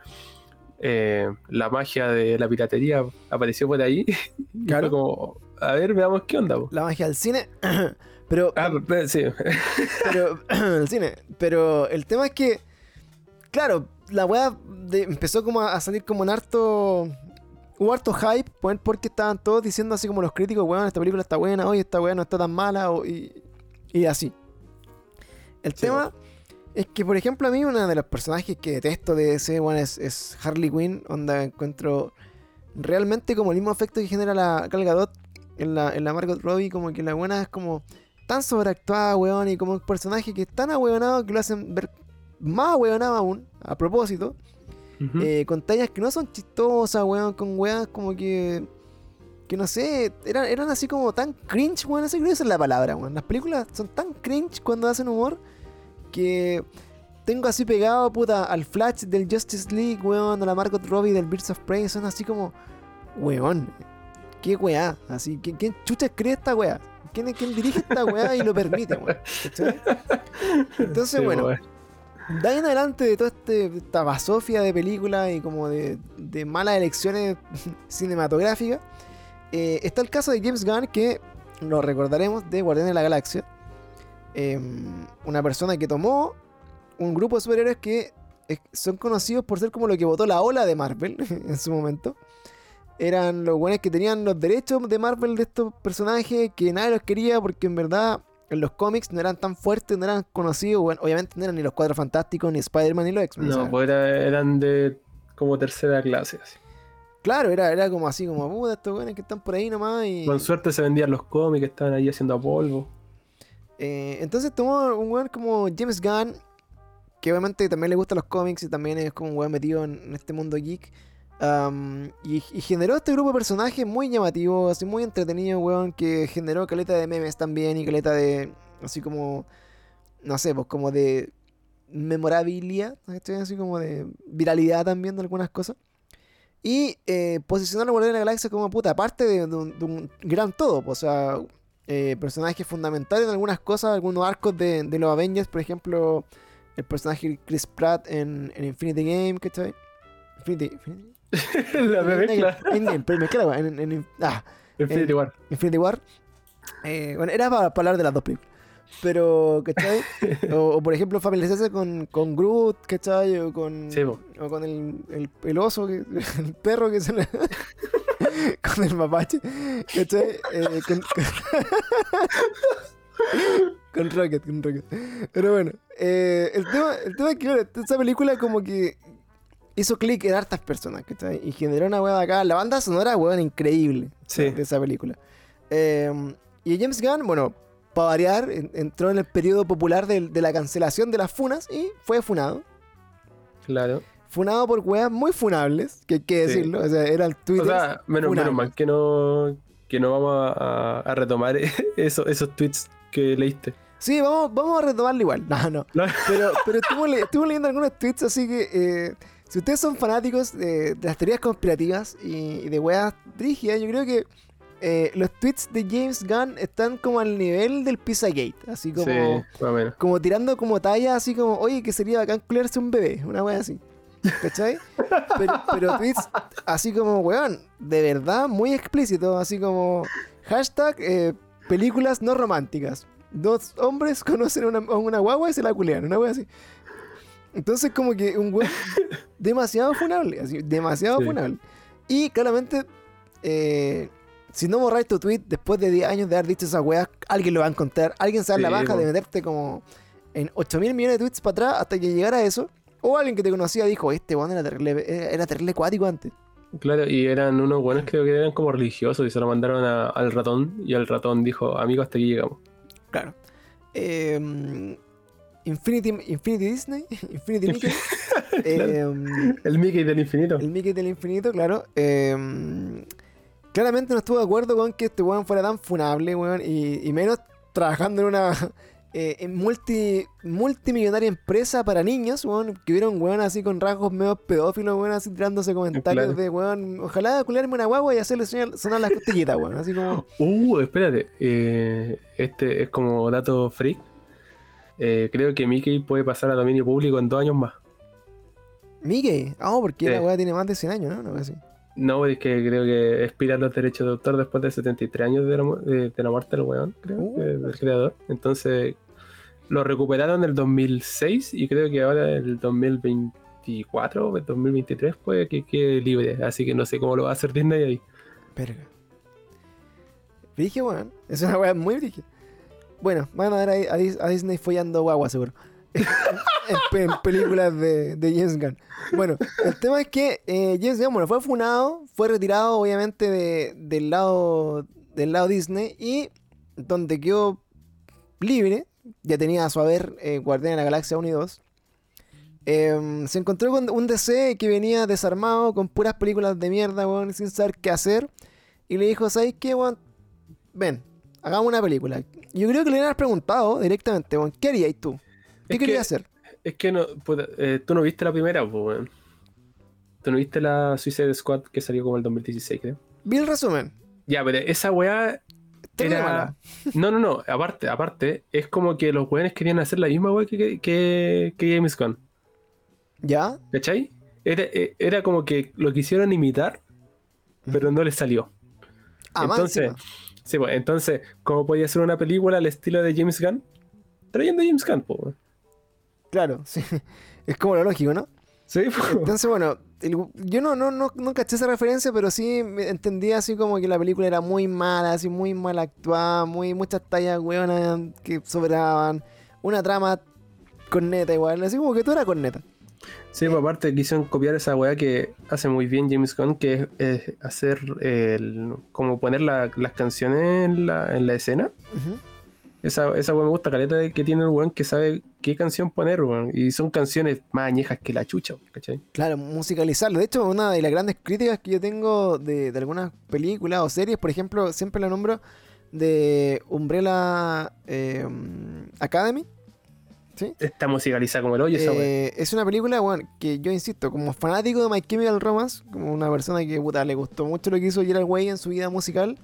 eh, la magia de la piratería apareció por ahí. [LAUGHS] Claro. como, a ver, veamos qué onda. po. la magia del cine, [CLEARS THROAT] pero Ah, pe- sí. [LAUGHS] pero [CLEARS THROAT] el cine. Pero el tema es que, claro, la weá empezó como a, a salir como en harto. Hubo harto hype, weón, porque estaban todos diciendo así como los críticos, weón, esta película está buena, oye, esta weá no está tan mala, o- y, y así. El Sí, tema es que, por ejemplo, a mí una de los personajes que detesto de ese, weón, es, es Harley Quinn, donde encuentro realmente como el mismo efecto que genera la Gal Gadot en la, en la Margot Robbie, como que la buena es como tan sobreactuada, weón, y como un personaje que es tan ahueonado que lo hacen ver más ahueonado aún, a propósito, Ujú. eh, con tallas que no son chistosas, weón, con weas como que. Que no sé, eran, eran así como tan cringe, weón, esa creo que esa es la palabra, weón. Las películas son tan cringe cuando hacen humor que tengo así pegado, puta, al Flash del Justice League, weón, a la Margot Robbie del Birds of Prey, son así como, weón, qué weá, así, ¿quién, quién chucha cree esta weá? ¿Quién, ¿Quién dirige esta weá y lo permite, weón? ¿Cachai? [LAUGHS] Entonces, Sí, bueno, weón. De ahí en adelante de toda este, esta basofia de películas y como de, malas elecciones [LAUGHS] cinematográficas, eh, está el caso de James Gunn que lo recordaremos de Guardianes de la Galaxia. Em, una persona que tomó un grupo de superhéroes que eh, son conocidos por ser como lo que votó la ola de Marvel [LAUGHS] en su momento. Eran los buenos que tenían los derechos de Marvel de estos personajes que nadie los quería porque en verdad en los cómics no eran tan fuertes, no eran conocidos. Bueno, obviamente no eran ni los Cuatro Fantásticos, ni Spider-Man, ni los X-Men. No, pues era- eran de como tercera clase. así. Claro, era, era como así, como puta, estos buenos que están por ahí nomás. Y, Con suerte se vendían los cómics que estaban ahí haciendo a polvo. Eh, entonces tomó un weón como James Gunn, que obviamente también le gustan los cómics y también es como un weón metido en, en este mundo geek. Am, y, generó este grupo de personajes muy llamativos, así muy entretenido, weón, que generó caleta de memes también y caleta de, así como, no sé, pues como de memorabilia, ¿cachai? así como de viralidad también de algunas cosas. Y eh, posicionó a Guardianes de la Galaxia como puta, aparte de, un, gran todo, pues, o sea, eh, personajes fundamentales en algunas cosas, algunos arcos de, los Avengers, por ejemplo, el personaje Chris Pratt en, en Infinity Game, ¿cachai? Infinity, Infinity, [LAUGHS] la mezcla. Endgame, pero me queda, en, ah, Infinity War. Infinity War. Eh, bueno, era para, para hablar de las dos películas. Pero, ¿cachai? [LAUGHS] o, o, por ejemplo, familiarizarse con, con Groot, ¿cachai? O con, Sí, o con el, el, el oso, [LAUGHS] el perro que se le... con el mapache, ¿cachai? Eh, con, con Rocket, con Rocket. Pero bueno, eh, el, tema, el tema es que claro, esa película como que hizo clic en hartas personas, ¿cachai? Y generó una hueá acá. La banda sonora, hueón, increíble Sí. de esa película. Eh, y James Gunn, bueno, para variar, en- entró en el periodo popular de, la cancelación de las funas y fue funado. Claro. Funado por weas muy funables, que hay que Sí. decirlo. O sea, era el Twitter. O sea, menos, menos mal que no, que no vamos a, a retomar [LAUGHS] eso, esos tweets que leíste. Sí, vamos, vamos a retomarlo igual. [LAUGHS] No, no. No. Pero, pero estuve, le- estuve leyendo algunos tweets, así que eh, si ustedes son fanáticos de, de las teorías conspirativas y, y de weas rígidas, yo creo que eh, los tweets de James Gunn están como al nivel del Pizzagate. Así como, Sí, como tirando como talla, así como, oye, que sería bacán culiarse un bebé. Una wea así. ¿Cachai? Pero, pero tweets así como, weón, de verdad muy explícito, así como hashtag eh, películas no románticas. Dos hombres conocen a una, una guagua y se la culean, una wea así. Entonces, como que un weón [LAUGHS] demasiado funable, así, demasiado Sí. funable. Y claramente, eh, si no borráis tu tweet después de 10 años de haber dicho esas weas, alguien lo va a encontrar. Alguien se da la baja de meterte como en 8 mil millones de tweets para atrás hasta que llegara a eso. O alguien que te conocía dijo, este weón era terrible, era, era terrible cuático antes. Claro, y eran unos buenos creo que eran como religiosos y se lo mandaron a- al ratón y el ratón dijo, amigo, hasta aquí llegamos. Claro. Eh, Infinity, Infinity Disney, [LAUGHS] Infinity Mickey. [LAUGHS] Eh, El Mickey del infinito. El Mickey del infinito, claro. Eh, claramente no estuvo de acuerdo con que este weón fuera tan funable, weón. Y, y menos trabajando en una [LAUGHS] eh, en multi, multimillonaria empresa para niños, weón. Que vieron weón así con rasgos medio pedófilos, weón, así tirándose comentarios Claro. de weón. Ojalá culiarme una guagua y hacerle sonar, sonar las costillitas, weón. Así como. Uh, espérate. eh, este es como dato freak. Eh, creo que Mickey puede pasar a dominio público en dos años más. Mickey. Ah, porque Sí. la weá tiene más de 100 años, ¿no? No, así. No, es que creo que expiran los derechos de autor después de 73 años de la, de, de la muerte del weón, creo, Uh. del creador. Entonces, lo recuperaron en el 2006 y creo que ahora el 2024 o el 2023 puede que quede libre. Así que no sé cómo lo va a hacer Disney ahí. Verga. Brige, weón. Es una weá muy brige. Bueno, van a ver a, a Dis- a Disney follando guagua, seguro. [LAUGHS] en, pe- en películas de, de James Gunn. Bueno, el tema es que eh, James Gunn, bueno, fue funado, fue retirado, obviamente, de- del lado del lado Disney y donde quedó libre, ya tenía a su haber eh, Guardián de la Galaxia 1 y 2. em, se encontró con un DC que venía desarmado con puras películas de mierda, weón, sin saber qué hacer. Y le dijo, ¿sabes qué, weón? Ven, hagamos una película. Yo creo que le hubieras preguntado directamente, weón, ¿qué harías tú? ¿Qué Es querías que- hacer? Es que no, eh, tú no viste la primera, pues. Tú no viste la Suicide Squad que salió como el 2016, creo. Vi el resumen. Ya, pero esa weá era. No, no, no. Aparte, aparte, es como que los weones querían hacer la misma weá que, que, que James Gunn. ¿Ya? ¿Cachai? Era, eh, era como que lo quisieron imitar, pero no les salió. Ah, entonces, encima. Sí, pues, entonces, ¿cómo podía ser una película al estilo de James Gunn? Trayendo a James Gunn, pues. Claro, [LAUGHS] sí. Es como lo lógico, ¿no? Sí, pues. Entonces, bueno, el- yo no, no, no, no caché esa referencia, pero sí entendía así como que la película era muy mala, así muy mal actuada, muy, muchas tallas hueonas que sobraban, una trama corneta igual, así como que todo era corneta. Sí, pues aparte quisieron copiar esa weá que hace muy bien James Gunn, que es, es hacer el, como poner la- las canciones en la, en la escena. Esa, esa weá me gusta caleta de que tiene el weón que sabe qué canción poner, weón. Y son canciones más añejas que la chucha, ¿cachai? Claro, musicalizarlo. De hecho, una de las grandes críticas que yo tengo de, de algunas películas o series, por ejemplo, siempre la nombro de Umbrella eh, Academy. ¿Sí? Está musicalizada como el hoyo. Eh, es una película, bueno, que yo insisto, como fanático de My Chemical Romance, como una persona que puta, le gustó mucho lo que hizo Gerard Way en su vida musical,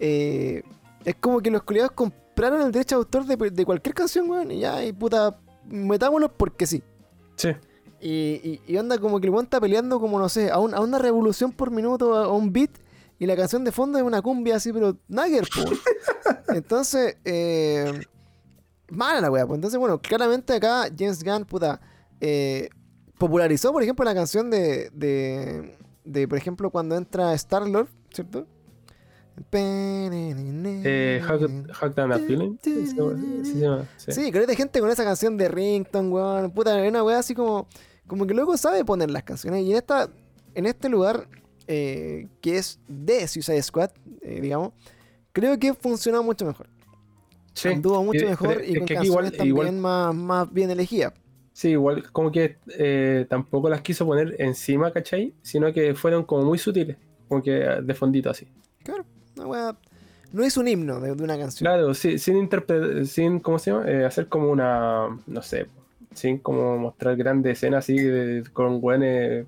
eh, es como que los colegas compraron el derecho de autor de, de cualquier canción, weón, y ya, y puta, metámoslo porque sí. Sí. Y, y, y onda como que el weón está peleando como, no sé, a, un- a una revolución por minuto, a, a un beat, y la canción de fondo es una cumbia así, pero nagger, po. [LAUGHS] Entonces, eh, mala la weá, pues. Entonces, bueno, claramente acá James Gunn, puta, eh, popularizó, por ejemplo, la canción de, de, de, por ejemplo, cuando entra Star-Lord, ¿cierto? Eh, Hack, Hack Down a Feeling. Sí sí. Sí, que de gente con esa canción de Rington, weón. Puta, una weá así como. Como que luego sabe poner las canciones. Y en esta. En este lugar. eh, que es de Suicide Squad, eh, digamos. Creo que funcionó mucho mejor. Sí. Anduvo mucho mejor pero y es con que canciones igual- también igual- más, más bien elegidas. Sí, igual como que eh, tampoco las quiso poner encima, ¿cachai? Sino que fueron como muy sutiles, como que de fondito así. Claro, una. No es un himno de, de una canción. Claro, sí, sin interpretar, sin, ¿cómo se llama? Eh, hacer como una, no sé, sin como mostrar grandes escenas así de- con weones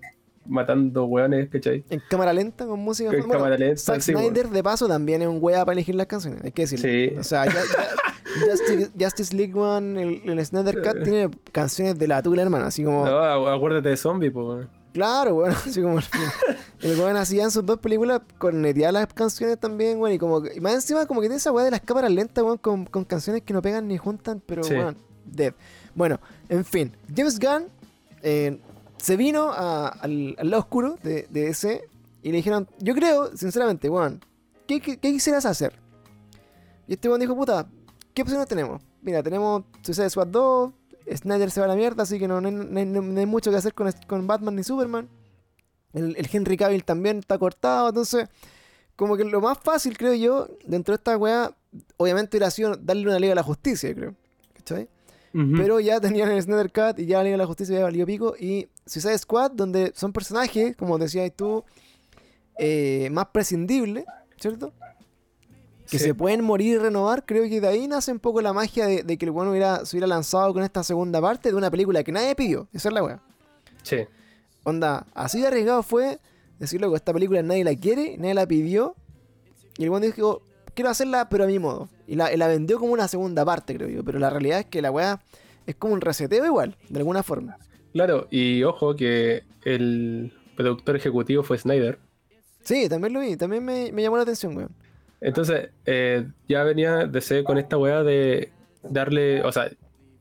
matando weones, ¿cachai? En cámara lenta, con música. En Bueno, cámara lenta, Zack sí, Snyder, de paso, también es un weá para elegir las canciones, hay que decirlo. Sí. O sea, ya- ya- Justice, Justice League One, el, el Snyder Cut, tiene canciones de la tula, hermano. Así como. No, acu- acuérdate de zombie, pues. Claro, bueno, [LAUGHS] así como. El, weón hacía en sus dos películas corneteaba las canciones también, weón. Y como. Y más encima, como que tiene esa weá de las cámaras lentas, weón, con, con canciones que no pegan ni juntan, pero Sí. weón, dead. Bueno, en fin. James Gunn eh, se vino a- al, al lado oscuro de, de ese y le dijeron, yo creo, sinceramente, weón, ¿qué, qué, qué quisieras hacer? Y este weón dijo, puta, ¿qué opciones tenemos? Mira, tenemos Suicide Squad 2, Snyder se va a la mierda, así que no, no hay- no hay- no hay mucho que hacer con, con Batman ni Superman. El, el Henry Cavill también está cortado, entonces, como que lo más fácil, creo yo, dentro de esta weá, obviamente hubiera sido darle una liga a la justicia, creo. ¿Cachai? Pero ya tenían el Snyder Cut y ya la Liga de la Justicia ya valió pico. Y Suicide Squad, donde son personajes, como decías tú, eh, más prescindibles, ¿cierto? Que Sí. se pueden morir y renovar. Creo que de ahí nace un poco la magia de, de que el bueno hubiera, se hubiera lanzado con esta segunda parte de una película que nadie pidió. Esa es la weá. Sí. Onda, así de arriesgado fue decir, loco, esta película nadie la quiere, nadie la pidió. Y el bueno dijo, quiero hacerla, pero a mi modo. Y la, y la vendió como una segunda parte, creo yo. Pero la realidad es que la weá es como un reseteo igual, de alguna forma. Claro, y ojo que el productor ejecutivo fue Snyder. Sí, también lo vi, también me, me llamó la atención, weón. Entonces, eh, ya venía DC con esta weá de darle, o sea,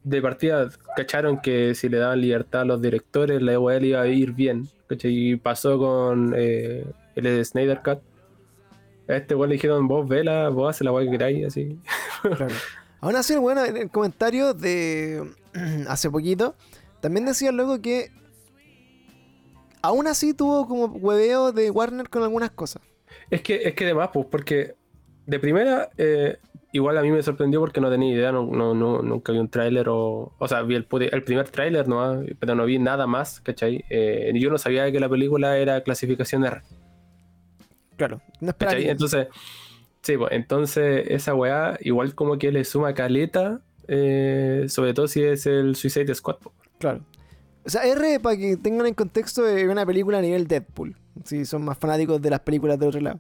de partida cacharon que si le daban libertad a los directores, la weá le iba a ir bien. ¿cachai? Y pasó con eh, el Snyder Cut. A este weón le dijeron, vos vela, vos haces la weá que queráis, así. Claro. Aún así, bueno, en el comentario de [CLEARS THROAT] hace poquito, también decía luego que aún así tuvo como hueveo de Warner con algunas cosas. Es que, es que además, pues, porque de primera, eh, igual a mí me sorprendió porque no tenía idea, no, no, no- nunca vi un tráiler o... O sea, vi el, el primer tráiler, ¿no? pero no vi nada más, ¿cachai? Eh, yo no sabía que la película era clasificación R, Claro, no ¿cachai? Entonces, sí, pues, entonces esa weá igual como que le suma caleta, eh, sobre todo si es el Suicide Squad. pues. Claro. O sea, R, para que tengan en contexto, es una película a nivel Deadpool. Si son más fanáticos de las películas de otro lado.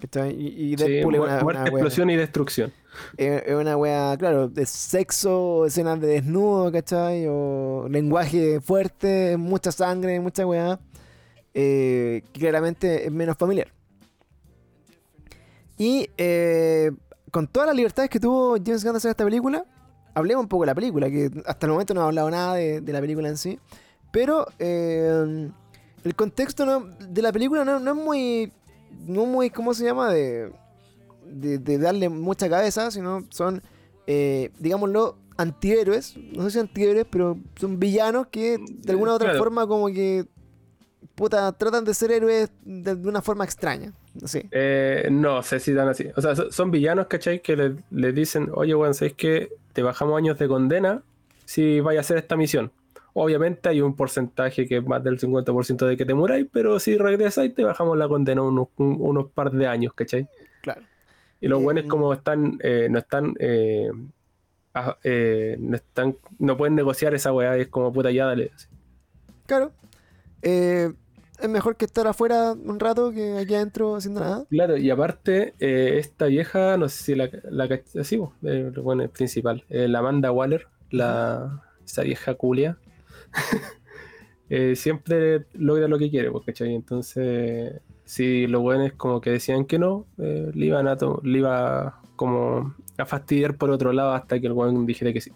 ¿Cachai? Y, y Sí, Deadpool es una, muerte, una wea- explosión y destrucción. es, es una wea, claro, de sexo, escenas de desnudo, ¿cachai? O lenguaje fuerte, mucha sangre, mucha wea. eh, que claramente es menos familiar. Y eh, con todas las libertades que tuvo James Gunn de hacer esta película, hablemos un poco de la película, que hasta el momento no ha hablado nada de, de la película en sí. Pero eh, el contexto no- de la película no, no es muy, no muy, ¿cómo se llama? De, de, de darle mucha cabeza, sino son, eh, digámoslo, antihéroes. No sé si antihéroes, pero son villanos que de alguna u otra Claro. forma como que, puta, tratan de ser héroes de, de una forma extraña. No sé. Eh, no sé si dan así. O sea, so- son villanos, ¿cachai? Que le, le dicen, oye, weón, ¿sabes que Te bajamos años de condena si vayas a hacer esta misión. Obviamente hay un porcentaje que es más del 50% de que te muráis, pero si regresáis te bajamos la condena unos, un- unos par de años, ¿cachai? Claro. Y los Eh, buenos como están, eh, no están, eh, eh, no están, no pueden negociar esa weá, es como puta ya dale. así. Claro. Es mejor que estar afuera un rato que aquí adentro haciendo nada. Claro, y aparte, eh, esta vieja, no sé si la, la sí, bo, eh, bueno, es principal, eh, la Amanda Waller, la, esa vieja culia, [LAUGHS] eh, siempre logra lo que quiere, pues, ¿cachai? Entonces, si los buenos como que decían que no, eh, le iban a le iba como a fastidiar por otro lado hasta que el buen dijera que sí.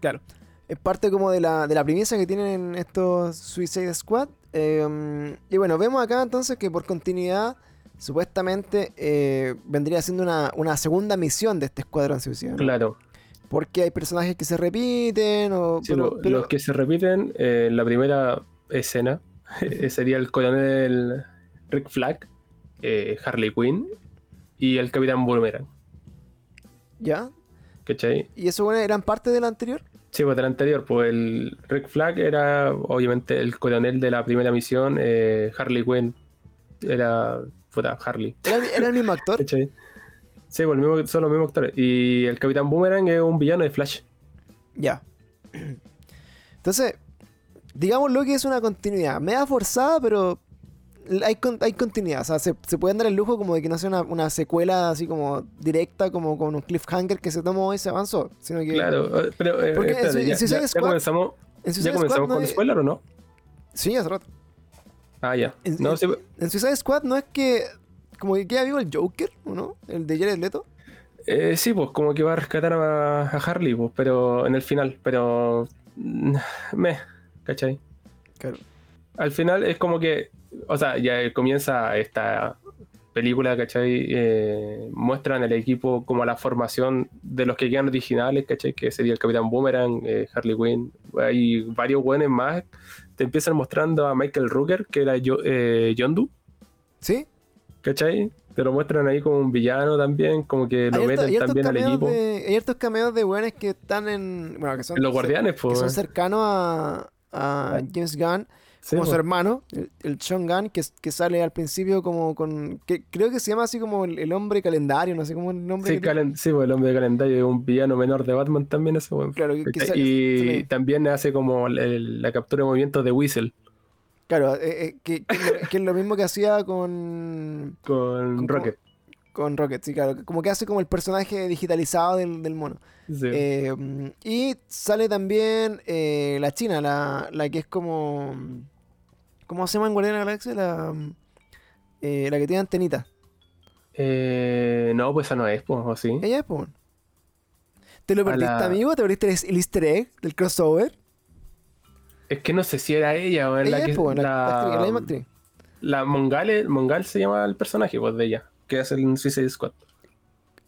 Claro. Es parte como de la, de la premisa que tienen estos Suicide Squad. Eh, y bueno, vemos acá entonces que por continuidad, supuestamente eh, vendría siendo una, una segunda misión de este escuadrón suicida. ¿no? Claro, Porque hay personajes que se repiten o... sí, pero- bo, pero- los que se repiten, eh, en la primera escena [LAUGHS] eh, sería el coronel Rick Flag, eh, Harley Quinn y el Capitán Boomerang. ¿Ya? ¿Cachai? ¿Y eso bueno, eran parte de la anterior? Sí, pues del anterior, pues el Rick Flag era obviamente el coronel de la primera misión, eh, Harley Quinn era puta, Harley. ¿Era, el- era el mismo actor? Sí, pues el mismo- son los mismos actores. Y el Capitán Boomerang es un villano de Flash. Ya. [CLEARS THROAT] Entonces, digámoslo que es una continuidad. Media forzada, pero hay, con- hay continuidad. O sea, se, se pueden dar el lujo como de que no sea una, una secuela así como directa, como con un cliffhanger que se tomó y se avanzó. Sino que Claro, eh, pero eh, Porque en espérate, ya, Suicide ya- ya Squad- comenzamos, en ya comenzamos Squad no con es- spoiler o no? Sí, hace rato. Ah, ya. En, No, en- sí, en Suicide Squad no es que como que queda vivo el Joker, ¿o no? El de Jared Leto. eh, sí, pues como que va a rescatar a, a Harley, pues, pero en el final, pero mm, me, ¿cachai? Claro. Al final es como que, o sea, ya comienza esta película, ¿cachai? Eh, muestran el equipo como la formación de los que quedan originales, ¿cachai? Que sería el Capitán Boomerang, eh, Harley Quinn, hay varios buenos más. Te empiezan mostrando a Michael Rooker, que era yo, eh, Yondu, ¿Sí? ¿cachai? Te lo muestran ahí como un villano también, como que lo meten también al equipo. de- hay hartos cameos de weones que están en. Bueno, que son, Los guardianes, que pues. son cercanos a, a James Gunn, Sí, como su hermano, el, el Sean Gunn, que, que sale al principio como con. que creo que se llama así como el, el hombre calendario, no sé cómo el nombre. Sí, calen- sí, pues, el hombre calendario es un villano menor de Batman también, ese weón. Claro, que, que y sale- también hace como el- la captura de movimientos de Whistle Claro, eh, eh, que, es lo- que es lo mismo que hacía con. con Con- Rocket. Con Rocket, sí, claro. Como que hace como el personaje digitalizado del, del mono. Sí. Eh, y sale también eh, la China, la, la que es como. ¿Cómo se llama en Guardián de la Galaxia? La, eh, la que tiene antenita. No, pues esa no es, pues, ¿o sí? Ella es, pues. ¿Te lo perdiste, la- amigo? ¿Te perdiste el, easter egg del crossover? Es que no sé si era ella o es Ella la es, que. pues, la, la actriz, la la, misma actriz. la Mongal, Mongal se llama el personaje, pues, de ella, que hace el Suicide Squad.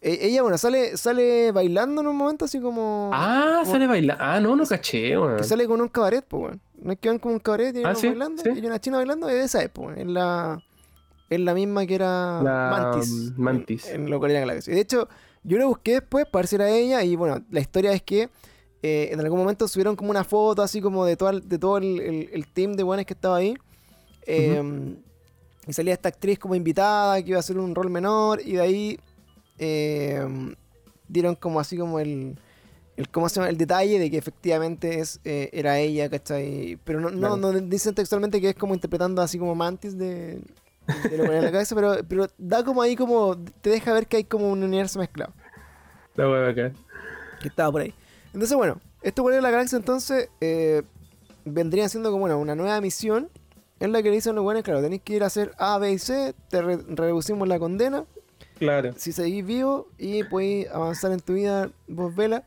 Eh, ella, bueno, sale, sale bailando en un momento así como. Ah, como- sale bailando. Ah, no, no caché, weón. Que sale con un cabaret, pues, weón. No es que van con un cabaret y Ah, sí, bailando sí. y una china bailando, es esa, es, pues, es la. Es la misma que era La, Mantis. Mantis. En, en lo de la Galaxia. De hecho, yo lo busqué después para ver si era ella. Y bueno, la historia es que eh, en algún momento subieron como una foto así como de todo el, de todo el, el- el team de buenos que estaba ahí. Eh, Y salía esta actriz como invitada que iba a hacer un rol menor. Y de ahí eh, dieron como así como el. El, ¿cómo se llama? el detalle de que efectivamente es, eh, era ella, ¿cachai? Pero no, no, dicen textualmente que es como interpretando así como Mantis de, de lo que en la cabeza, pero, pero da como ahí como, te deja ver que hay como un universo mezclado, La wea acá. que estaba por ahí. Entonces, bueno, esto por la galaxia entonces eh, vendría siendo como bueno, una nueva misión en la que le dicen los buenos, claro, tenéis que ir a hacer A, B y C, te re- reducimos la condena, Claro. si seguís vivo y podéis avanzar en tu vida, vos vela.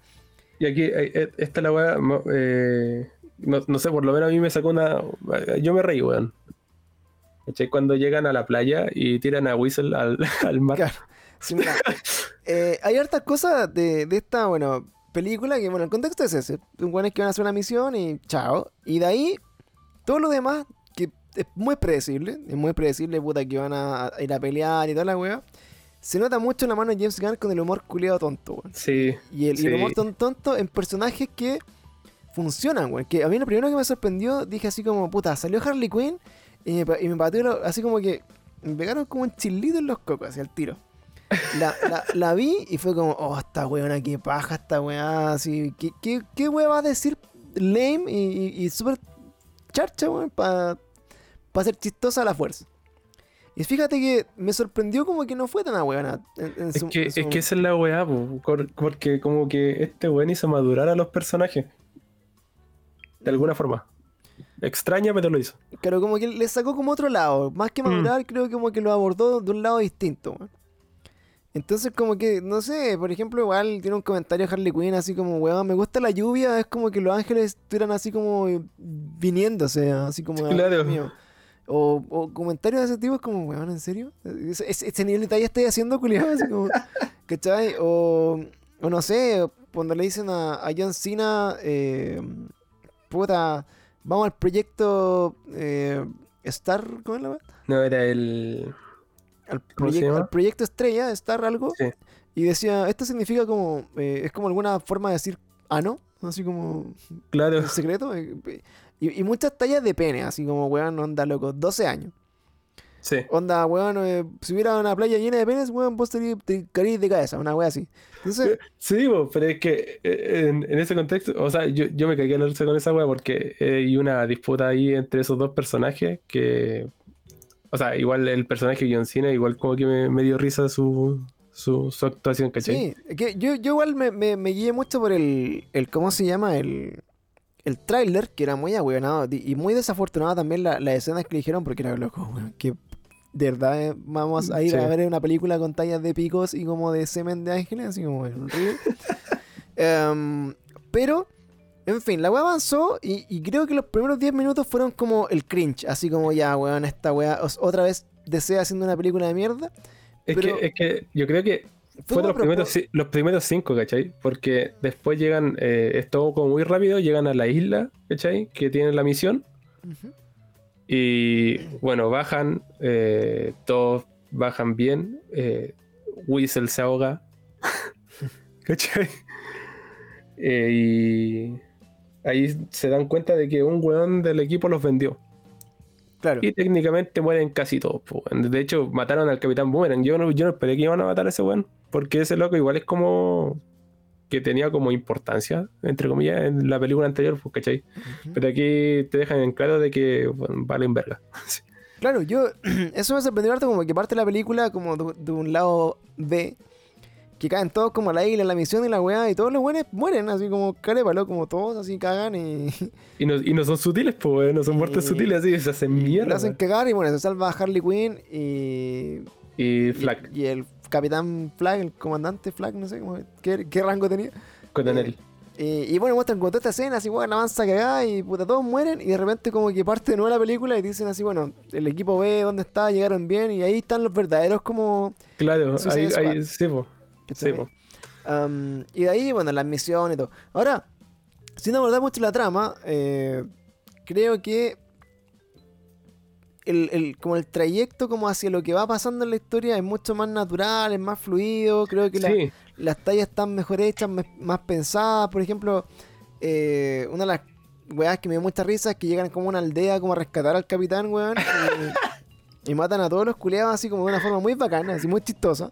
Y aquí, eh, eh, esta la weá, eh, no, no sé, por lo menos a mí me sacó una. Yo me reí, weón. Cuando llegan a la playa y tiran a Whistle al, [LAUGHS] al mar. Claro. Sí, mira, [LAUGHS] eh, hay hartas cosas de, de esta, bueno, película que, bueno, el contexto es ese. Un buenos que van a hacer una misión y chao. Y de ahí, todo lo demás, es muy predecible, es muy predecible, puta, que van a, a ir a pelear y toda la wea. Se nota mucho la mano de James Gunn con el humor culiado tonto, weón. Sí. Y el, y el Sí. humor ton- tonto en personajes que funcionan, güey. Que a mí lo primero que me sorprendió, dije así como, puta, salió Harley Quinn y me, pa- y me pateó así como que me pegaron como un chilito en los cocos, hacia el tiro. La, la, la vi y fue como, oh, esta weona, qué paja esta weá, así, ¿qué, qué, qué wea va a decir lame y, y, y súper charcha, weón, para ser chistosa a la fuerza. Y fíjate que me sorprendió como que no fue tan en Es su- que, su es que esa es la weá, porque como que este weón hizo madurar a los personajes. De alguna forma. Extraña, pero lo hizo. Claro, como que le sacó como otro lado. Más que Mm. madurar, creo que como que lo abordó de un lado distinto, weón. Entonces, como que, no sé, por ejemplo, igual tiene un comentario Harley Quinn así como, weón, me gusta la lluvia, es como que los ángeles estuvieran así como viniéndose, así como, "Ah, Claro. Mío". O, o comentarios de ese tipo es como, weón, ¿en serio? Ese, ese- nivel de detalle estoy haciendo, culiado, así como, [LAUGHS] ¿cachai? O, o no sé, cuando le dicen a, a John Cena, eh, puta, vamos al proyecto eh, Star, ¿cómo es la weá? No, era el. al, ¿Cómo se proyec- llama? al proyecto estrella, Star algo, Sí. y decía, esto significa como, eh, es como alguna forma de decir, ah, no, así como, Claro. secreto, eh, y, y muchas tallas de pene, así como, weón, onda loco, 12 años, Sí. onda, weón, eh, si hubiera una playa llena de penes, weón, vos te, te caerías de cabeza, una wea así. Entonces, Sí, bo, pero es que eh, en, en ese contexto, o sea, yo, yo me cagué a la risa con esa wea porque eh, hay una disputa ahí entre esos dos personajes que. O sea, igual el personaje de John Cena, igual como que me, me dio risa su, su, su actuación, ¿cachai? sí, que yo, yo igual me, me, me guié mucho por el, el, ¿cómo se llama? El, el tráiler, que era muy ahueonado y y muy desafortunado también la- las escenas que eligieron, porque era loco, weón, que de verdad eh, vamos a ir Sí. a ver una película con tallas de picos y como de semen de ángeles, así como horrible. [LAUGHS] Em, pero En fin, la weá avanzó y, y creo que los primeros 10 minutos fueron como el cringe. Así como ya, weón, esta weá otra vez desea haciendo una película de mierda. Es, Pero- que, es que yo creo que Fue fue de como los primeros, los primeros cinco, ¿cachai? Porque después llegan, eh, es todo como muy rápido, llegan a la isla, ¿cachai? Que tienen la misión. Y bueno, bajan, eh, todos bajan bien. Eh, Whistle se ahoga. [LAUGHS] ¿Cachai? Eh, y ahí se dan cuenta de que un weón del equipo los vendió. Claro. Y técnicamente mueren casi todos. po. De hecho, mataron al Capitán Boomerang. Yo no, yo no esperé que iban a matar a ese weón. Porque ese loco igual es como. que tenía como importancia, entre comillas, en la película anterior, pues, ¿cachai? Ujú. Pero aquí te dejan en claro de que bueno, valen verga. [LAUGHS] Claro, yo. [CLEARS THROAT] Eso me sorprendió harto como que parte de la película como de, de un lado B. Que caen todos como a la isla, en la misión y la weá. Y todos los buenos mueren, así como carépalo, como todos así cagan y. [LAUGHS] Y no, y no son sutiles, pues, no son muertes Y- sutiles, así se hacen mierda. lo hacen cagar y bueno, se salva a Harley Quinn y. Y y- Flack, Y, el capitán Flag, el comandante Flag, no sé cómo, qué, qué rango tenía. con él. Y, bueno, muestran con toda esta escena, así, bueno, avanza cagada y puta, todos mueren. Y de repente, como que parte de nuevo la película y dicen así, bueno, el equipo ve dónde está, llegaron bien. Y ahí están los verdaderos, como. Claro, ahí, ahí sí, po. Sí. Um, y de ahí, bueno, las misiones y todo. Ahora, sin abordar mucho la trama, eh, creo que el, el- como el trayecto como hacia lo que va pasando en la historia es mucho más natural, es más fluido. Creo que la- Sí, las tallas están mejor hechas, me- más pensadas. Por ejemplo, eh, una de las weas que me dio mucha risa es que llegan como a una aldea como a rescatar al capitán, weón. Y, [LAUGHS] y matan a todos los culeados así como de una forma muy bacana, así muy chistosa.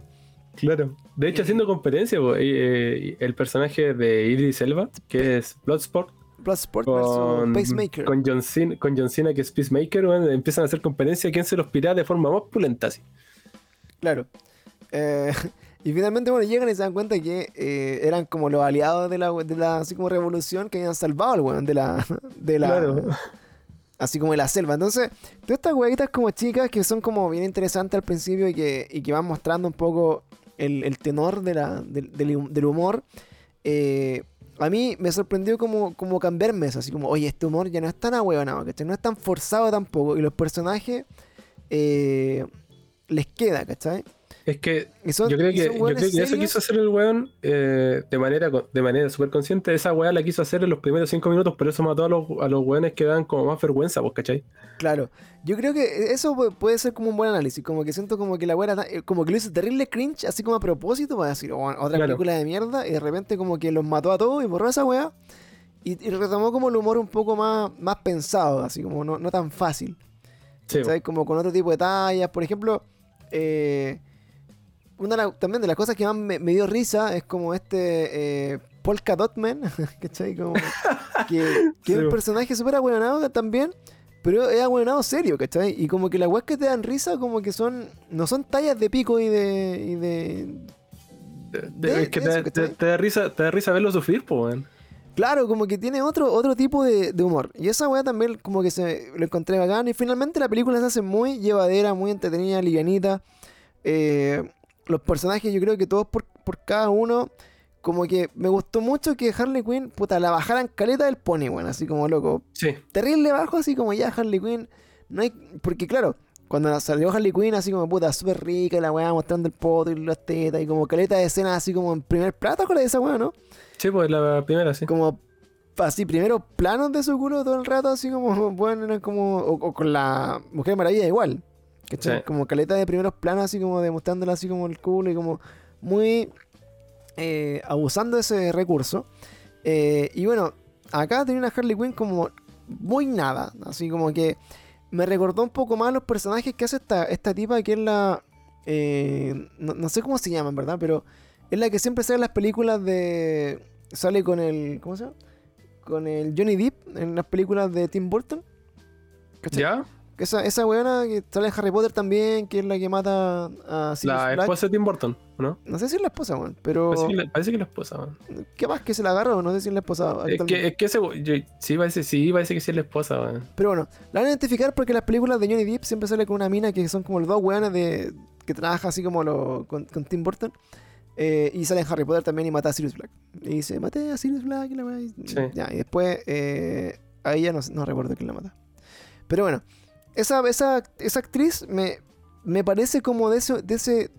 Claro. De hecho, haciendo competencia, po, eh, el personaje de Idris Elba, que es Bloodsport, Bloodsport versus con, Pacemaker. con, John Cena, con John Cena, que es Peacemaker, weón, empiezan a hacer competencia quién se los pirá de forma más pulenta, así. Claro. Eh, [LAUGHS] y finalmente, bueno, llegan y se dan cuenta que eh, eran como los aliados de la, de la así como revolución que habían salvado al weón de la, [LAUGHS] de la, Claro. así como de la selva. Entonces, todas estas huevitas como chicas que son como bien interesantes al principio y que, y que van mostrando un poco el, el tenor de la, del, del- humor, eh, a mí me sorprendió como, como cambiarme eso, así como, oye, este humor ya no es tan ahueonado, ¿cachai? No es tan forzado tampoco, y los personajes eh, les queda, ¿cachai? Es que son- yo creo que, yo creo que eso quiso hacer el weón eh, de manera de manera súper consciente. Esa weá la quiso hacer en los primeros cinco minutos, pero eso mató a los, a los weones que dan como más vergüenza, pues, ¿cachai? Claro, yo creo que eso pu- puede ser como un buen análisis, como que siento como que la weá eh, como que lo hizo terrible cringe, así como a propósito, para decir, "Oh, otra Claro. película de mierda, y de repente como que los mató a todos y borró esa weá, y, y retomó como el humor un poco más, más pensado, así como no, no tan fácil, Sí, ¿sabes? Como con otro tipo de tallas, por ejemplo, eh, una también de las cosas que más me, me dio risa es como este eh, Polka Dot Man, [LAUGHS] ¿cachai? Como que, que es un personaje súper ahueonado también, pero es ahueonado serio, ¿cachai? Y como que las weas que te dan risa como que son, no son tallas de pico y de... Y de De- de- es que te, da risa, te da risa verlo sufrir, pues, weón. Claro, como que tiene otro, otro tipo de, de humor. Y esa weá también como que se lo encontré bacán. Y finalmente la película se hace muy llevadera, muy entretenida, livianita. Eh, los personajes yo creo que todos por, por cada uno. Como que me gustó mucho que Harley Quinn, puta, la bajaran caleta del pony, weón. Así como loco. Sí, Terrible bajo, así como ya Harley Quinn. No hay. Porque claro, cuando salió Harley Quinn, así como puta, súper rica, la weá mostrando el poto y las tetas. Y como caleta de escena así como en primer plato, con de esa weá, ¿no? sí, pues la primera, sí. como así primero planos de su culo todo el rato así como [LAUGHS] bueno eran como o, o con la Mujer Maravilla igual ¿cachai? Sí. como caleta de primeros planos así como demostrándola así como el culo y como muy eh, abusando de ese recurso Eh, y bueno acá tenía una Harley Quinn como muy nada así como que me recordó un poco más los personajes que hace esta, esta tipa que es la eh, no, no sé cómo se llaman verdad pero es la que siempre sale en las películas de sale con el ¿cómo se llama? con el Johnny Depp en las películas de Tim Burton. ¿Cachai? ¿Ya? Esa, esa weona que sale en Harry Potter también, que es la que mata a Sirius La Black. esposa de Tim Burton, ¿no? No sé si es la esposa, weón, pero Parece que, la, parece que la esposa, weón. ¿qué más que se la agarra o no sé si es la esposa Es que, es que ese, yo- sí, parece, sí, parece que sí es la esposa, weón. Pero bueno, la van a identificar porque en las películas de Johnny Depp siempre sale con una mina que son como los dos weones de que trabaja así como lo, con, con Tim Burton. Eh, y sale en Harry Potter también y mata a Sirius Black. Y dice, maté a Sirius Black y la Sí. ya, y después eh, a ella no, no recuerdo quién la mata. Pero bueno, esa, esa, esa actriz me, me parece como de ese, de ese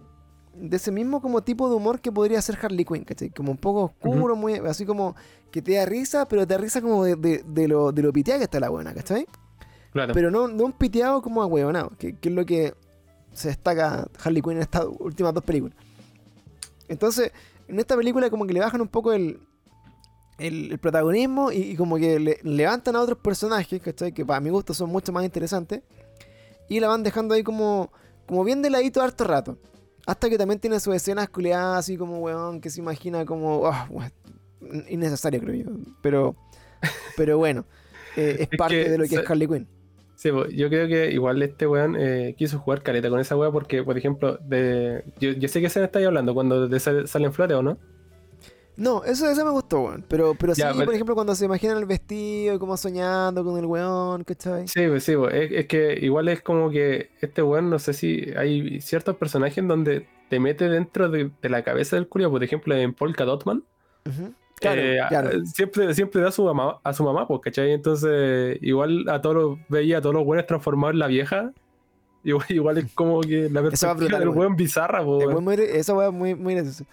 de ese mismo como tipo de humor que podría ser Harley Quinn, ¿cachai? Como un poco oscuro, muy, así como que te da risa, pero te da risa como de, de, de lo, de lo piteada que está la buena, ¿cachai? Claro. Pero no, no un piteado como ahueonado, que, que es lo que se destaca Harley Quinn en estas últimas dos películas. Entonces, en esta película como que le bajan un poco el, el, el protagonismo y, y como que le, levantan a otros personajes, ¿cachai? Que para mi gusto son mucho más interesantes. Y la van dejando ahí como, como bien de ladito harto rato. Hasta que también tiene sus escenas culiadas así como, weón, que se imagina como... ah, weón, innecesario creo yo. Pero, [LAUGHS] pero bueno, eh, es Es parte que de lo que es Harley Quinn. Sí, po, yo creo que igual este weón eh, quiso jugar careta con esa weá porque, por ejemplo, de yo, yo sé que se me estáis hablando cuando te sal- salen flores, ¿o no? No, eso, eso me gustó, weón. Pero, pero Ya, sí, pero- por ejemplo, cuando se imaginan el vestido y como soñando con el weón, ¿cachai? Sí, pues sí, pues, es, es que igual es como que este weón, no sé si hay ciertos personajes en donde te mete dentro de, de la cabeza del curio, por ejemplo, en Polka Dotman. Ujú. Claro, eh, claro. Siempre, siempre da a su mamá, a su mamá, pues, ¿cachai? Entonces, igual a todos los, veía a todos los weones transformados en la vieja. [LAUGHS] Igual, igual es como que la perspectiva brutal, del weón. bizarra, pues, El weón. muy- esa muy, muy graciosa.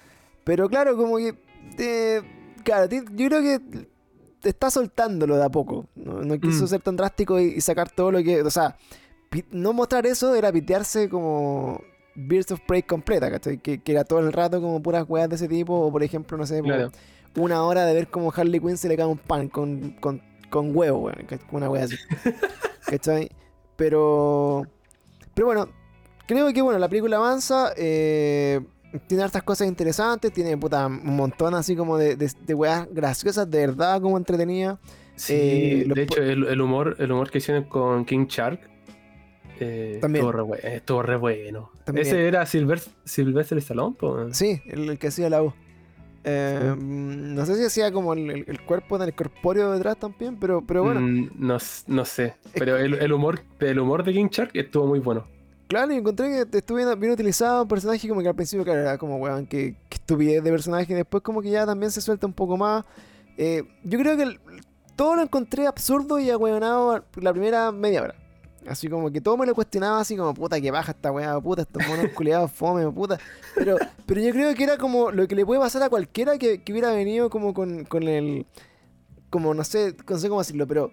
Pero claro, como que. Eh, claro, yo creo que te está soltándolo de a poco. No, no quiso Mm. ser tan drástico y, y sacar todo lo que. O sea, no mostrar eso era pitearse como. Birds of Prey completa, ¿cachai? Que, que era todo el rato como puras weas de ese tipo. O por ejemplo, no sé, como Claro. una hora de ver cómo Harley Quinn se le cae un pan con, con, con huevo, weón. Una wea así. [LAUGHS] ¿Cachai? Pero. Pero bueno, creo que bueno, la película avanza. eh, tiene hartas cosas interesantes. Tiene puta, un montón así como de, de, de weas graciosas, de verdad, como entretenida. Sí, Eh, de hecho, el, el humor, el humor que hicieron con King Shark eh, También. estuvo re, bue- estuvo re bueno. También. Ese era Silver, Sylvester Stallone, po. Sí, el, el que hacía la voz. Eh, No sé si hacía como el, el- el cuerpo del corpóreo detrás también, pero, pero bueno. Mm, no, no sé. Pero el, el humor, el humor de King Shark estuvo muy bueno. Claro, y encontré que estuvo bien, utilizado un personaje como que al principio, claro, era como, weón, que, que estupidez de personaje. Después como que ya también se suelta un poco más. Eh, yo creo que el- todo lo encontré absurdo y ahueonado la primera media hora. Así como que todo me lo cuestionaba así como, puta, que baja esta weá, puta, estos monos [LAUGHS] culiados, fome, puta. Pero, pero yo creo que era como lo que le puede pasar a cualquiera que, que hubiera venido como con, con el... Como, no sé, no sé cómo decirlo, pero...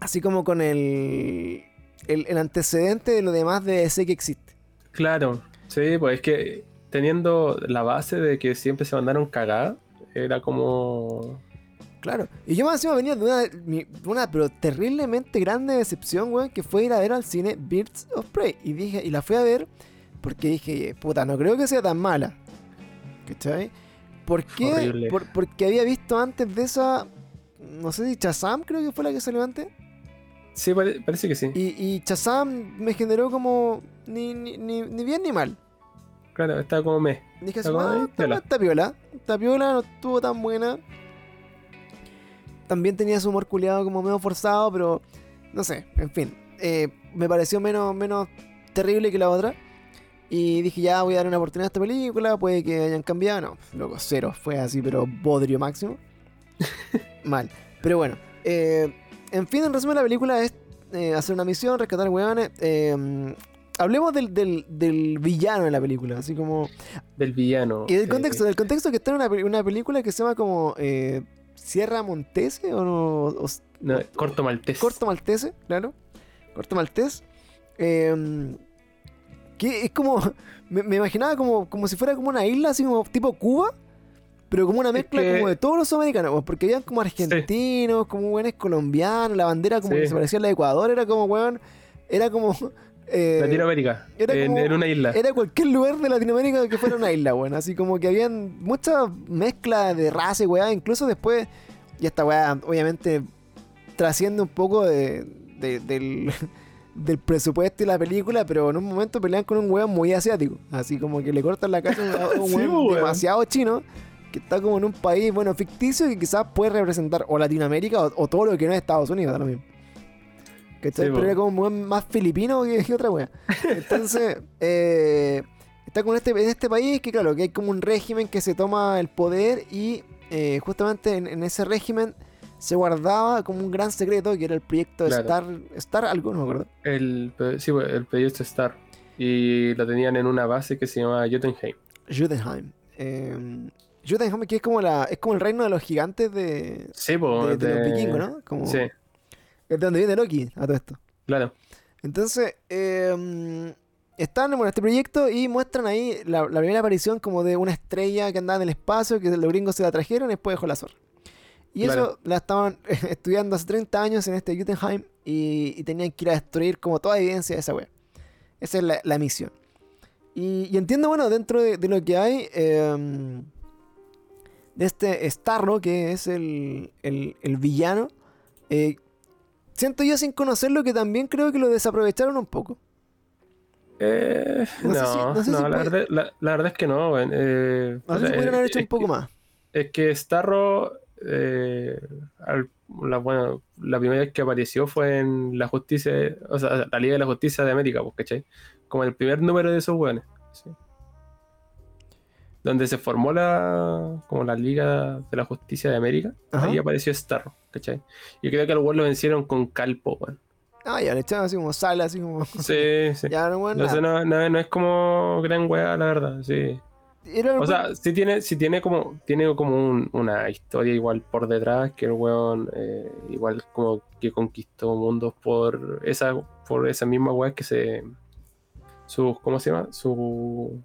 Así como con el... El, el antecedente de lo demás de ese que existe. Claro, sí, pues es que teniendo la base de que siempre se mandaron cagadas, era como. Claro. Y yo más encima venía de una, de una pero terriblemente grande decepción, weón, que fue ir a ver al cine Birds of Prey. Y dije, y la fui a ver porque dije, puta, no creo que sea tan mala. ¿Cachai? ¿Por qué? Por- porque había visto antes de esa. No sé si Chazam creo que fue la que salió antes. Sí, pare- parece que sí. Y, y Chazam me generó como. Ni, ni, ni, ni bien ni mal. Claro, estaba como me. Dije Está como "Ah, está, piola". está piola. Está piola, no estuvo tan buena. También tenía su humor culiado como medio forzado, pero no sé, en fin. Eh, me pareció menos, menos terrible que la otra. Y dije, ya voy a dar una oportunidad a esta película, puede que hayan cambiado. No, loco, cero, fue así, pero bodrio máximo. [LAUGHS] Mal. Pero bueno, eh, en fin, en resumen, la película es eh, hacer una misión, rescatar hueones. eh, hablemos del, del, del villano de la película, así como Del villano. y del eh, contexto, del contexto que está en una, una película que se llama como eh, Sierra Montese o, no, o corto maltés. Corto Maltese, claro. Corto Maltés. eh, que es como. [LAUGHS] Me, me imaginaba como, como si fuera como una isla, así como tipo Cuba. Pero como una mezcla que- como de todos los sudamericanos, pues, porque habían como argentinos, como buenos colombianos, la bandera como Sí. que se parecía a la de Ecuador, era como, weón, era como... [LAUGHS] eh, Latinoamérica. era En, como- en una isla. era cualquier lugar de Latinoamérica que fuera una isla, weón. Así como que habían mucha mezcla de raza y weá. Incluso después, y esta weá obviamente trasciende un poco de, de- del, [LAUGHS] del presupuesto y la película, pero en un momento pelean con un weón muy asiático. Así como que le cortan la casa a un [LAUGHS] weón weón. demasiado chino. Que está como en un país, bueno, ficticio que quizás puede representar o Latinoamérica o, o todo lo que no es Estados Unidos, da lo mismo. ¿Cachai? Sí, Pero po. era como un más filipino que, que otra wea. [LAUGHS] Entonces, eh, está con este, en este país que, claro, que hay como un régimen que se toma el poder y eh, justamente en, en ese régimen se guardaba como un gran secreto que era el proyecto Claro. Star, Star algo, no me acuerdo. El, sí, el proyecto Star. Y lo tenían en una base que se llama Jotunheim. Jotunheim. Eh, Jotunheim que es como la es como el reino de los gigantes de, Sí, pues. de, de los vikingos, ¿no? Como, Sí, Es de donde viene Loki a todo esto. claro. Entonces, eh, están en este proyecto y muestran ahí la, la primera aparición como de una estrella que andaba en el espacio, que los gringos se la trajeron y después dejó la zorra. Y eso la estaban [LAUGHS] estudiando hace 30 años en este Jotunheim y, y tenían que ir a destruir como toda evidencia de esa wea. Esa es la, la misión. Y, y entiendo, bueno, dentro de, de lo que hay, eh, de este Starro, que es el, el- el villano, eh, siento yo sin conocerlo que también creo que lo desaprovecharon un poco. Eh, No no, sé si- no, no sé si la, verdad, la, la verdad es que no. Eh, No sé si eh, pudieran haber hecho es un poco que- más. Es que Starro, eh, al- la, bueno, la primera vez que apareció fue en la justicia, o sea, la Liga de la Justicia de América, pues, ¿cachai? Como el primer número de esos weones. sí. Donde se formó la, como la Liga de la Justicia de América, Ajá. ahí apareció Starro, ¿cachai? Y creo que al weón lo vencieron con Calpo, weón. Ah, ya le echaban así como sal, así como. Sí, sí. [LAUGHS] Ya no, bueno, No, sé, no, no- no es como gran weá, la verdad, sí. Era O sea, sí tiene, sí tiene como, tiene como un- una historia igual por detrás, que el weón eh, igual como que conquistó mundos por esa, por esa misma weá que se. Sus, ¿cómo se llama? Su.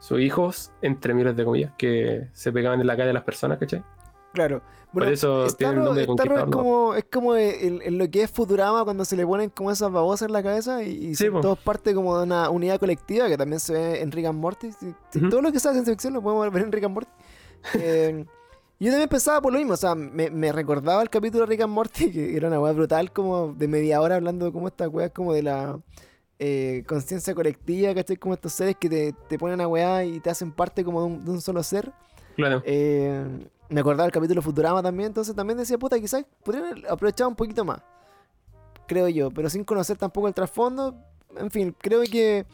Sus hijos, entre miles de comillas, que se pegaban en la calle a las personas, ¿cachai? claro. Por eso tiene el nombre de Starro es como, es como el- el- lo que es Futurama cuando se le ponen como esas babosas en la cabeza y, y Sí, son po. todos parte como de una unidad colectiva que también se ve en Rick and Morty. Si-. Todo lo que sea ciencia ficción lo podemos ver en Rick and Morty. Eh, [LAUGHS] yo también pensaba por lo mismo, o sea, me, me recordaba el capítulo de Rick and Morty, [LAUGHS] que era una weá brutal, como de media hora hablando de cómo estas weas como de la eh, conciencia colectiva, ¿cachai? Como estos seres que te, te ponen a weá y te hacen parte como de un, de un solo ser. Claro. Eh, me acordaba del capítulo Futurama también, entonces también decía, puta, quizás podrían haber aprovechado un poquito más. Creo yo, pero sin conocer tampoco el trasfondo. En fin, creo que,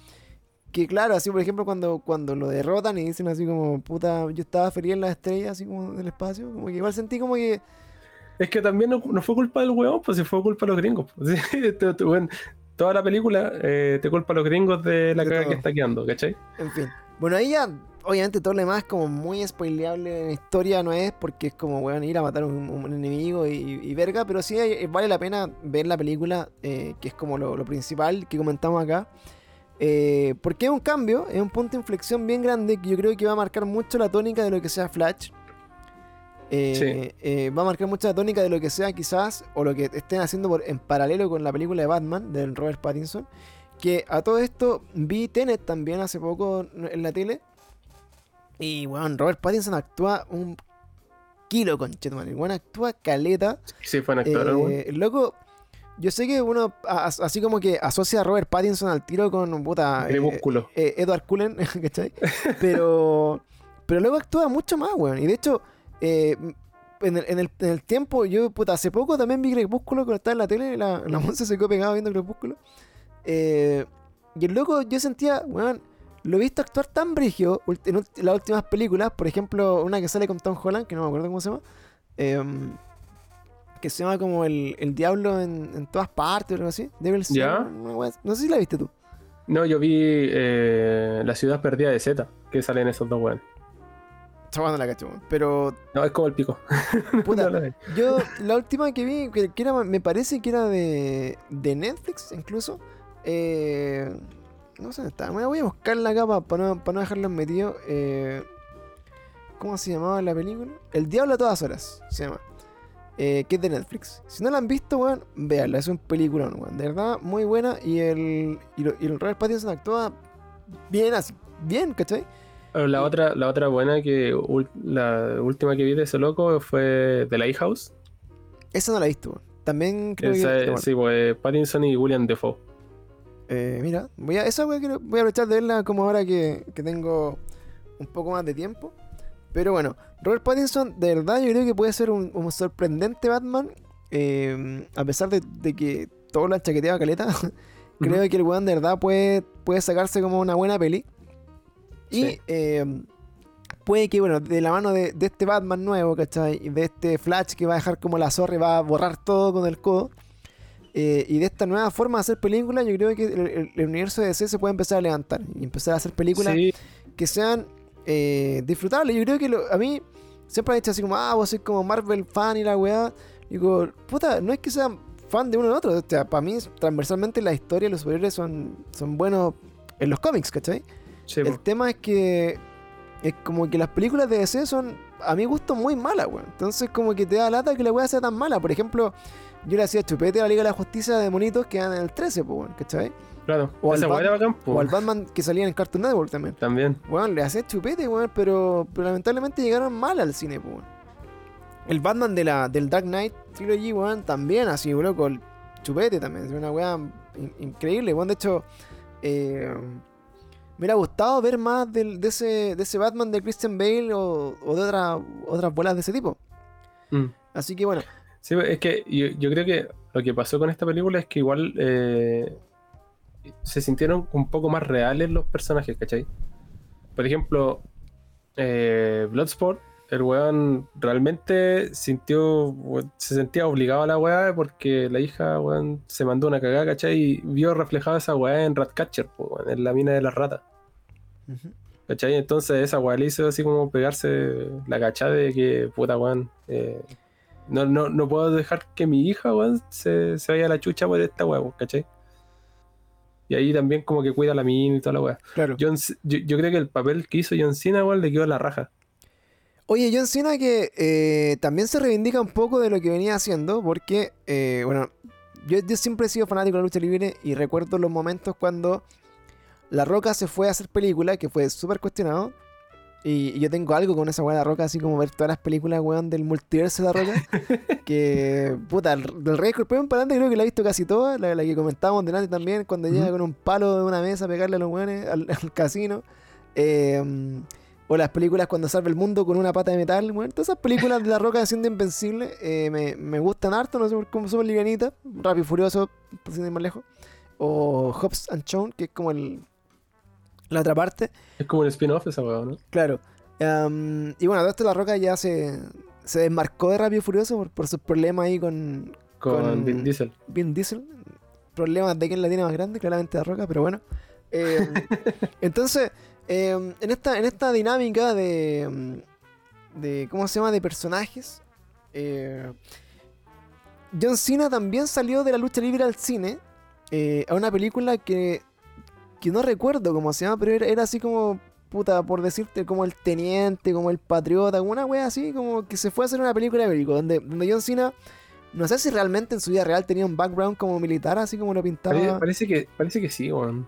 que claro, así por ejemplo cuando, cuando lo derrotan y dicen así como, puta, yo estaba feliz en las estrellas, así como del espacio, como que igual sentí como que... Es que también no, no fue culpa del weón, pues si fue culpa de los gringos. pues, [LAUGHS] sí, te- te- weón, toda la película eh, te culpa a los gringos de la caga que está quedando, ¿cachai? En fin. Bueno, ahí ya, obviamente todo lo demás como muy spoileable en la historia no es porque es como, weón, ir a matar a un, un enemigo y, y verga, pero sí hay- vale la pena ver la película, eh, que es como lo, lo principal que comentamos acá. eh, porque es un cambio, es un punto de inflexión bien grande que yo creo que va a marcar mucho la tónica de lo que sea Flash. Eh, Sí. eh, va a marcar mucho la tónica de lo que sea quizás, o lo que estén haciendo por- en paralelo con la película de Batman, del Robert Pattinson. Que a todo esto vi Tenet también hace poco en la tele. Y bueno, Robert Pattinson actúa un kilo, conchetumadre. Bueno, actúa caleta. Sí, fue un actor, Eh, el el loco, yo sé que uno a- así como que asocia a Robert Pattinson al tiro con puta. eh, eh, Edward Cullen, [LAUGHS] ¿cachai? Pero, pero luego actúa mucho más, weón. Y de hecho, eh, en, el, en, el, en el tiempo, yo, puta, hace poco también vi Crepúsculo cuando estaba en la tele. La, la Monse se quedó pegada viendo Crepúsculo. Eh, y el loco, yo sentía, weón, lo he visto actuar tan brigio en las últimas películas. Por ejemplo, una que sale con Tom Holland, que no me acuerdo cómo se llama. em, que se llama como el, el diablo en, en todas partes o algo así. Devil's Ya. Así. No sé si la viste tú. No, yo vi eh, La ciudad perdida de Z, que salen esos dos weones. Chavando la cacho. Pero No, es como el pico. [LAUGHS] Puta. Yo, la última que vi, que, que era, me parece que era de, de Netflix incluso. eh, no sé dónde está. Me voy a buscarla acá para no, pa no dejarlos metidos. eh, ¿Cómo se llamaba la película? El Diablo a todas horas, se llama. eh, que es de Netflix. Si no la han visto, weón, véanla. Es un peliculón, weón. De verdad, muy buena. Y el, y, lo- y el Robert Pattinson actúa bien así. Bien, ¿cachai? La otra, la otra buena que la última que vi de ese loco fue The Lighthouse. Esa no la he visto. También creo Esa que... es- bueno. sí, pues Pattinson y William Defoe. Eh, mira, voy a, esa voy a aprovechar de verla como ahora que, que tengo un poco más de tiempo. Pero bueno, Robert Pattinson, de verdad, yo creo que puede ser un, un sorprendente Batman. eh, a pesar de, de que todo lo han chaqueteado a caleta. [LAUGHS] creo que el weón de verdad puede, puede sacarse como una buena peli. Y Sí. eh, puede que, bueno, de la mano de, de este Batman nuevo, ¿cachai? Y de este Flash que va a dejar como la zorra y va a borrar todo con el codo. eh, y de esta nueva forma de hacer películas, yo creo que el, universo de DC se puede empezar a levantar y empezar a hacer películas Sí, que sean eh, disfrutables. Yo creo que lo- a mí siempre han dicho así como, ah, vos sois como Marvel fan y la weá. Digo, puta, no es que sean fan de uno o otro. O sea, para mí, transversalmente, la historia y los superhéroes son, son buenos en los cómics, ¿cachai? Sí, El po. tema es que es como que las películas de DC son, a mi gusto, muy malas, weón. Entonces, como que te da lata que la weá sea tan mala. Por ejemplo, yo le hacía chupete a la Liga de la Justicia de monitos que eran en el 13, pues, weón, ¿cachai? claro. o al bacán, po. O al Batman que salía en Cartoon Network también. También. Weón, le hacía chupete, weón, pero, pero lamentablemente llegaron mal al cine, pues, weón. El Batman de la, del Dark Knight Trilogy, weón, también así, weón, con chupete también. Es una weá in- increíble, weón. De hecho, eh, me hubiera gustado ver más de, ese, de ese Batman de Christian Bale o, o de otra- otras bolas de ese tipo. Mm. Así que bueno, Sí, es que yo, yo creo que lo que pasó con esta película es que igual eh, se sintieron un poco más reales los personajes, ¿cachai? Por ejemplo, eh, Bloodsport, el weón realmente sintió, se sentía obligado a la weá porque la hija, weón, se mandó una cagada, ¿cachai? Y vio reflejada esa weá en Ratcatcher, weón, en la mina de las ratas. ¿Cachai? Entonces esa weá le hizo así como pegarse la cachada de que, puta weón, eh, no, no, no puedo dejar que mi hija, weón, se, se vaya a la chucha por esta weá, ¿cachai? Y ahí también como que cuida la mina y toda la weá. claro. John yo, yo creo que el papel que hizo John Cena, weón, le quedó a la raja. Oye, John Cena que eh, también se reivindica un poco de lo que venía haciendo, porque, eh, bueno, yo, yo siempre he sido fanático de la lucha libre y recuerdo los momentos cuando La Roca se fue a hacer película, que fue súper cuestionado. Y, y yo tengo algo con esa weá de La Roca, así como ver todas las películas, weón, del multiverso de La Roca. [LAUGHS] que, puta, el- del Rey Escorpión para adelante creo que la he visto casi toda, la, la que comentábamos delante también, cuando llega con un palo de una mesa a pegarle a los weones al, [LAUGHS] al casino. Eh, o las películas cuando salva el mundo con una pata de metal, weón. Todas esas películas de La Roca haciendo invencible eh, me, me gustan harto, no sé por cómo son livianitas. Rápido y Furioso, por ir más lejos. O Hobbs and Shaw, que es como el, la otra parte. Es como un spin-off esa weá, ¿no? Claro. Y bueno, todo esto La Roca ya se, se desmarcó de Rápido y Furioso por, por sus problemas ahí con Con, Con- Vin Diesel. Vin Diesel. Problemas de quién la tiene más grande, claramente La Roca, pero bueno. Eh, [LAUGHS] entonces, eh, en, esta, en esta dinámica de, mm, de. ¿Cómo se llama? De personajes. eh, John Cena también salió de la lucha libre al cine. eh, a una película que. Que no recuerdo cómo se llama, pero era, así como. Puta, por decirte, como el teniente, como el patriota, una wea así, como que se fue a hacer una película bélico, donde, donde John Cena no sé si realmente en su vida real tenía un background como militar, así como lo pintaba, Parece, parece que, parece que sí, weón.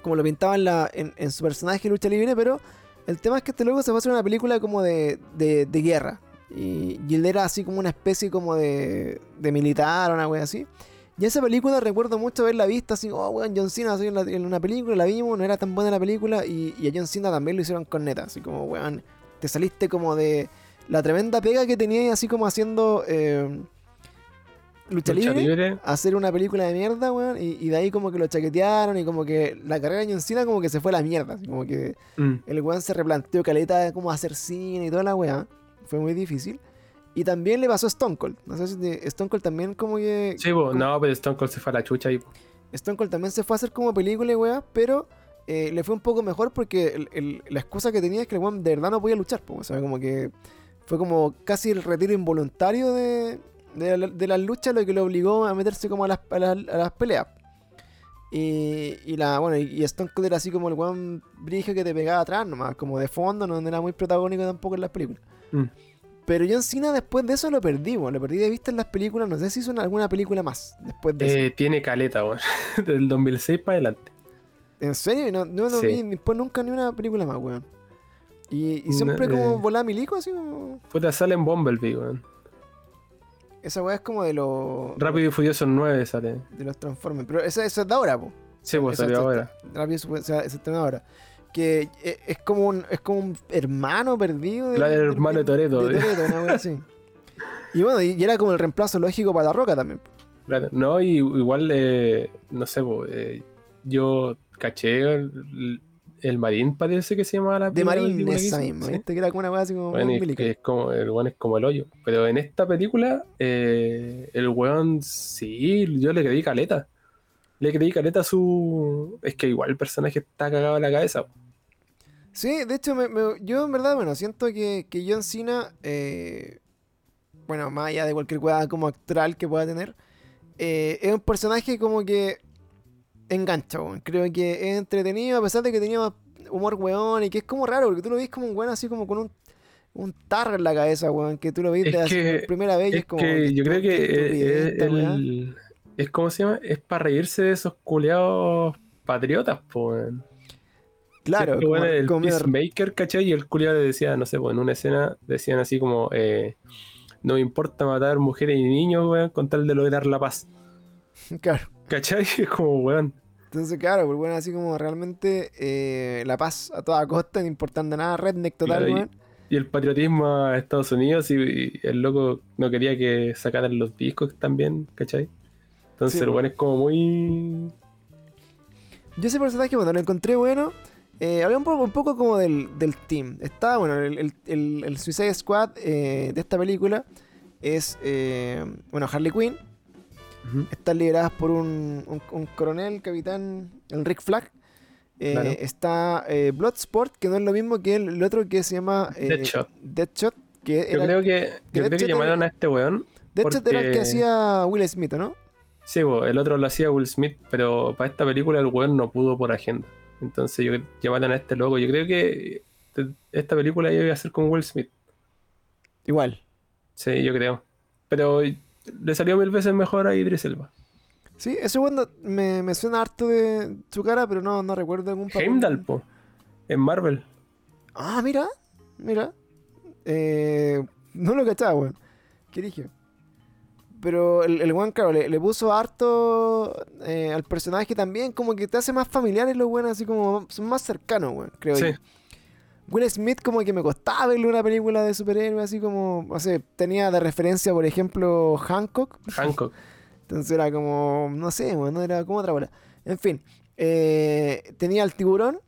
Como lo pintaba en, la, en, su personaje lucha libre, pero el tema es que este luego se fue a hacer una película como de, de, de guerra. Y, y él era así como una especie como de, de militar o una wea así. Y esa película recuerdo mucho haberla visto así, oh weón, John Cena así en, la- en una película, la vimos, no era tan buena la película, y, y a John Cena también lo hicieron con neta, así como weón, te saliste como de la tremenda pega que tenía así como haciendo eh, lucha, Lucha libre libre. hacer una película de mierda, weón, y, y de ahí como que lo chaquetearon y como que la carrera de John Cena como que se fue a la mierda, así como que Mm. el weón se replanteó caleta de cómo hacer cine y toda la weá, fue muy difícil. Y también le pasó a Stone Cold, no sé si te- Stone Cold también como que... Sí, como- no, pero Stone Cold se fue a la chucha y Stone Cold también se fue a hacer como película y weá, pero eh, le fue un poco mejor porque el- el- la excusa que tenía es que el weón de verdad no podía luchar, po, o sea, como que fue como casi el retiro involuntario de, de, la- de las luchas lo que lo obligó a meterse como a las, a las, a las peleas. Y, y la, bueno, y, Stone Cold era así como el weón brige que te pegaba atrás nomás, como de fondo, no era muy protagónico tampoco en las películas. Mm. Pero John Cena después de eso lo perdí, weón, lo perdí de vista en las películas, no sé si hizo alguna película más después de eso. Eh, tiene caleta, weón. [LAUGHS] Del 2006 para adelante. ¿En serio? No, no, no Sí. vi después nunca ni una película más, weón. Y, y No, siempre como eh. volaba milico, así como... Puta, sale en Bumblebee, weón. Esa weá es como de, los Rápido y Furioso 9 sale. de los Transformers. Pero esa, esa es de ahora, po. Sí, pues salió ahora. Rápido y o sea, está de ahora. Que eh, es como un, es como un hermano perdido. Claro, el hermano de Toretto, de. Toretto, una weá así. [LAUGHS] Y bueno, y, y era como el reemplazo lógico para la roca también. Claro. No, y igual, eh, no sé, po, eh, yo caché el, el Marín parece que se llama la De Marín, esa misma, sí. ¿viste? Que era como una weá así como Bueno, es como, el weón es como el hoyo. Pero en esta película, eh, el weón sí, yo le creí caleta. Le creí caleta a su. Es que igual el personaje está cagado en la cabeza. Sí, de hecho, me- me- yo en verdad, bueno, siento que, que John Cena, eh, bueno, más allá de cualquier weá como actoral que pueda tener, eh, es un personaje como que engancha, weón. Creo que es entretenido, a pesar de que tenía humor weón, y que es como raro, porque tú lo ves como un weón así como con un, un tarro en la cabeza, weón, que tú lo Es que- por primera vez y Es es como... que yo creo que es, el- es como se llama, es para reírse de esos culiados patriotas, pues. Claro, bueno, el medio- Peacemaker, ¿cachai? Y el culiado le decía, no sé, pues en una escena decían así como, eh, no me importa matar mujeres y niños, weón, con tal de lograr la paz. [LAUGHS] Claro. ¿Cachai? [LAUGHS] Es como, weón. Entonces, claro, pues bueno, así como realmente eh, la paz a toda costa, no importando nada, redneck total, Claro, y- weón. Y el patriotismo a Estados Unidos y, y el loco no quería que sacaran los discos también, ¿cachai? Entonces Sí, el po. weón es como muy... Yo ese personaje, bueno, lo encontré bueno. Eh, había un poco, un poco como del, del team. Está, bueno, el, el, el- el Suicide Squad eh, de esta película es, eh, bueno, Harley Quinn. Están lideradas por un, un- un coronel, capitán, el Rick Flag. Eh, Claro. Está eh, Bloodsport, que no es lo mismo que el, el otro que se llama eh, Deadshot. Deadshot, que Yo era, creo que, que yo creo que llamaron era- a este weón. Deadshot era el que porque- hacía Will Smith, ¿o ¿no? Sí, po, el otro lo hacía Will Smith, pero para esta película el weón no pudo por agenda. Entonces yo llamaron a este loco. Yo creo que esta película iba a ser con Will Smith. Igual. Sí, yo creo. Pero le salió mil veces mejor a Idris Elba. Sí, ese bueno me, me suena harto de su cara, pero no, no recuerdo algún papel. Heimdall, po. En Marvel. Ah, mira, mira. Eh, no lo cachaba, weón. ¿Qué dije? Pero el, el weón, claro, le, le puso harto eh, al personaje también, como que te hace más familiares los weones, así como son más cercanos, weón, creo Sí. yo. Will Smith como que me costaba verle una película de superhéroes, así como, no sé, tenía de referencia, por ejemplo, Hancock. Hancock. Entonces era como, no sé, weón, no era como otra bola. En fin, eh, tenía al tiburón,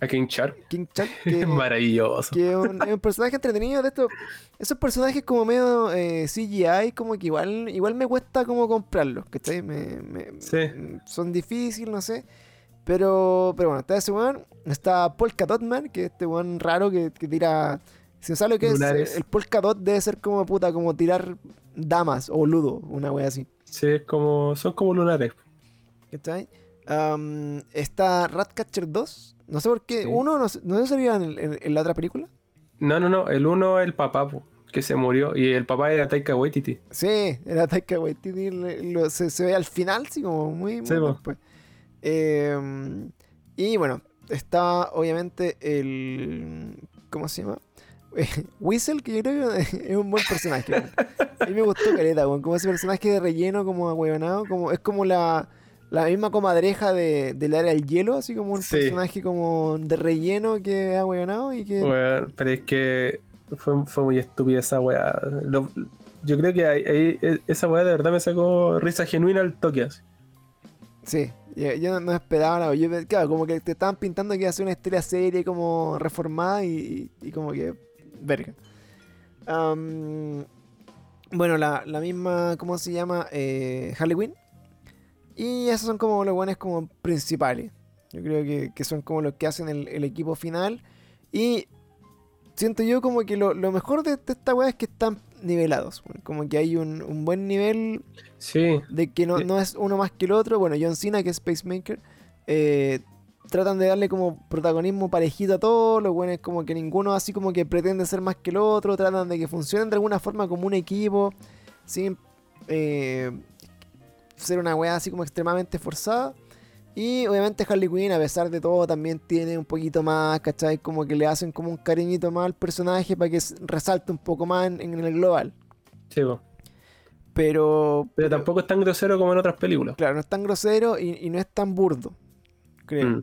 A King Shark. King Shark, que, [LAUGHS] maravilloso. que es un, un personaje entretenido de estos esos personajes como medio eh, CGI como que igual igual me cuesta como comprarlos ¿cachai? Me, me- Sí. son difíciles no sé pero pero bueno está ese weón está Polka Dot Man que es este weón raro que, que tira si no sabes lo que Lunares. es el Polka Dot debe ser como puta como tirar damas o ludo una wea así Sí, es como, son como lunares. ¿cachai? Am, está Ratcatcher 2 no sé por qué Sí. uno no, sé- no salía en, en- en la otra película No, no, no. El uno es el papá, po, que se murió. Y el papá era Taika Waititi. Sí, era Taika Waititi, lo- se, se ve al final, sí, como muy, muy Sí, po. Eh, y bueno, está obviamente el... ¿Cómo se llama? [LAUGHS] Whistle, que yo creo que [LAUGHS] es un buen personaje. A mí me gustó Caleta, como ese personaje de relleno, como ahueonado, como, es como la, la misma comadreja de, del área del hielo, así como un Sí. personaje como de relleno que es ahueonado y que... Pero es que fue, fue muy estúpida esa weá. Yo creo que ahí- ahí- e- esa weá de verdad me sacó risa genuina al toque así. Sí, yo, no, esperaba nada. Yo, claro, como que te estaban pintando que iba a ser una historia seria, como reformada y, como que. Verga. Am, bueno, la, la misma, ¿cómo se llama? Eh, Harley Quinn. Y esos son como los buenos como principales. Yo creo que, que son como los que hacen el, el equipo final. Y siento yo como que lo, lo mejor de, de esta weá es que están nivelados. Como que hay un, un buen nivel Sí, de que no, no es uno más que el otro. Bueno, John Cena, que es Pacemaker, eh, tratan de darle como protagonismo parejito a todos. Los buenos como que ninguno así como que pretende ser más que el otro. Tratan de que funcionen de alguna forma como un equipo, sin eh, ser una weá así como extremadamente forzada. Y obviamente Harley Quinn, a pesar de todo, también tiene un poquito más, ¿cachai? Como que le hacen como un cariñito más al personaje para que resalte un poco más en, en el global. sí. Pero, pero tampoco es tan grosero como en otras películas. Claro, no es tan grosero y, y no es tan burdo. Creo. Mm.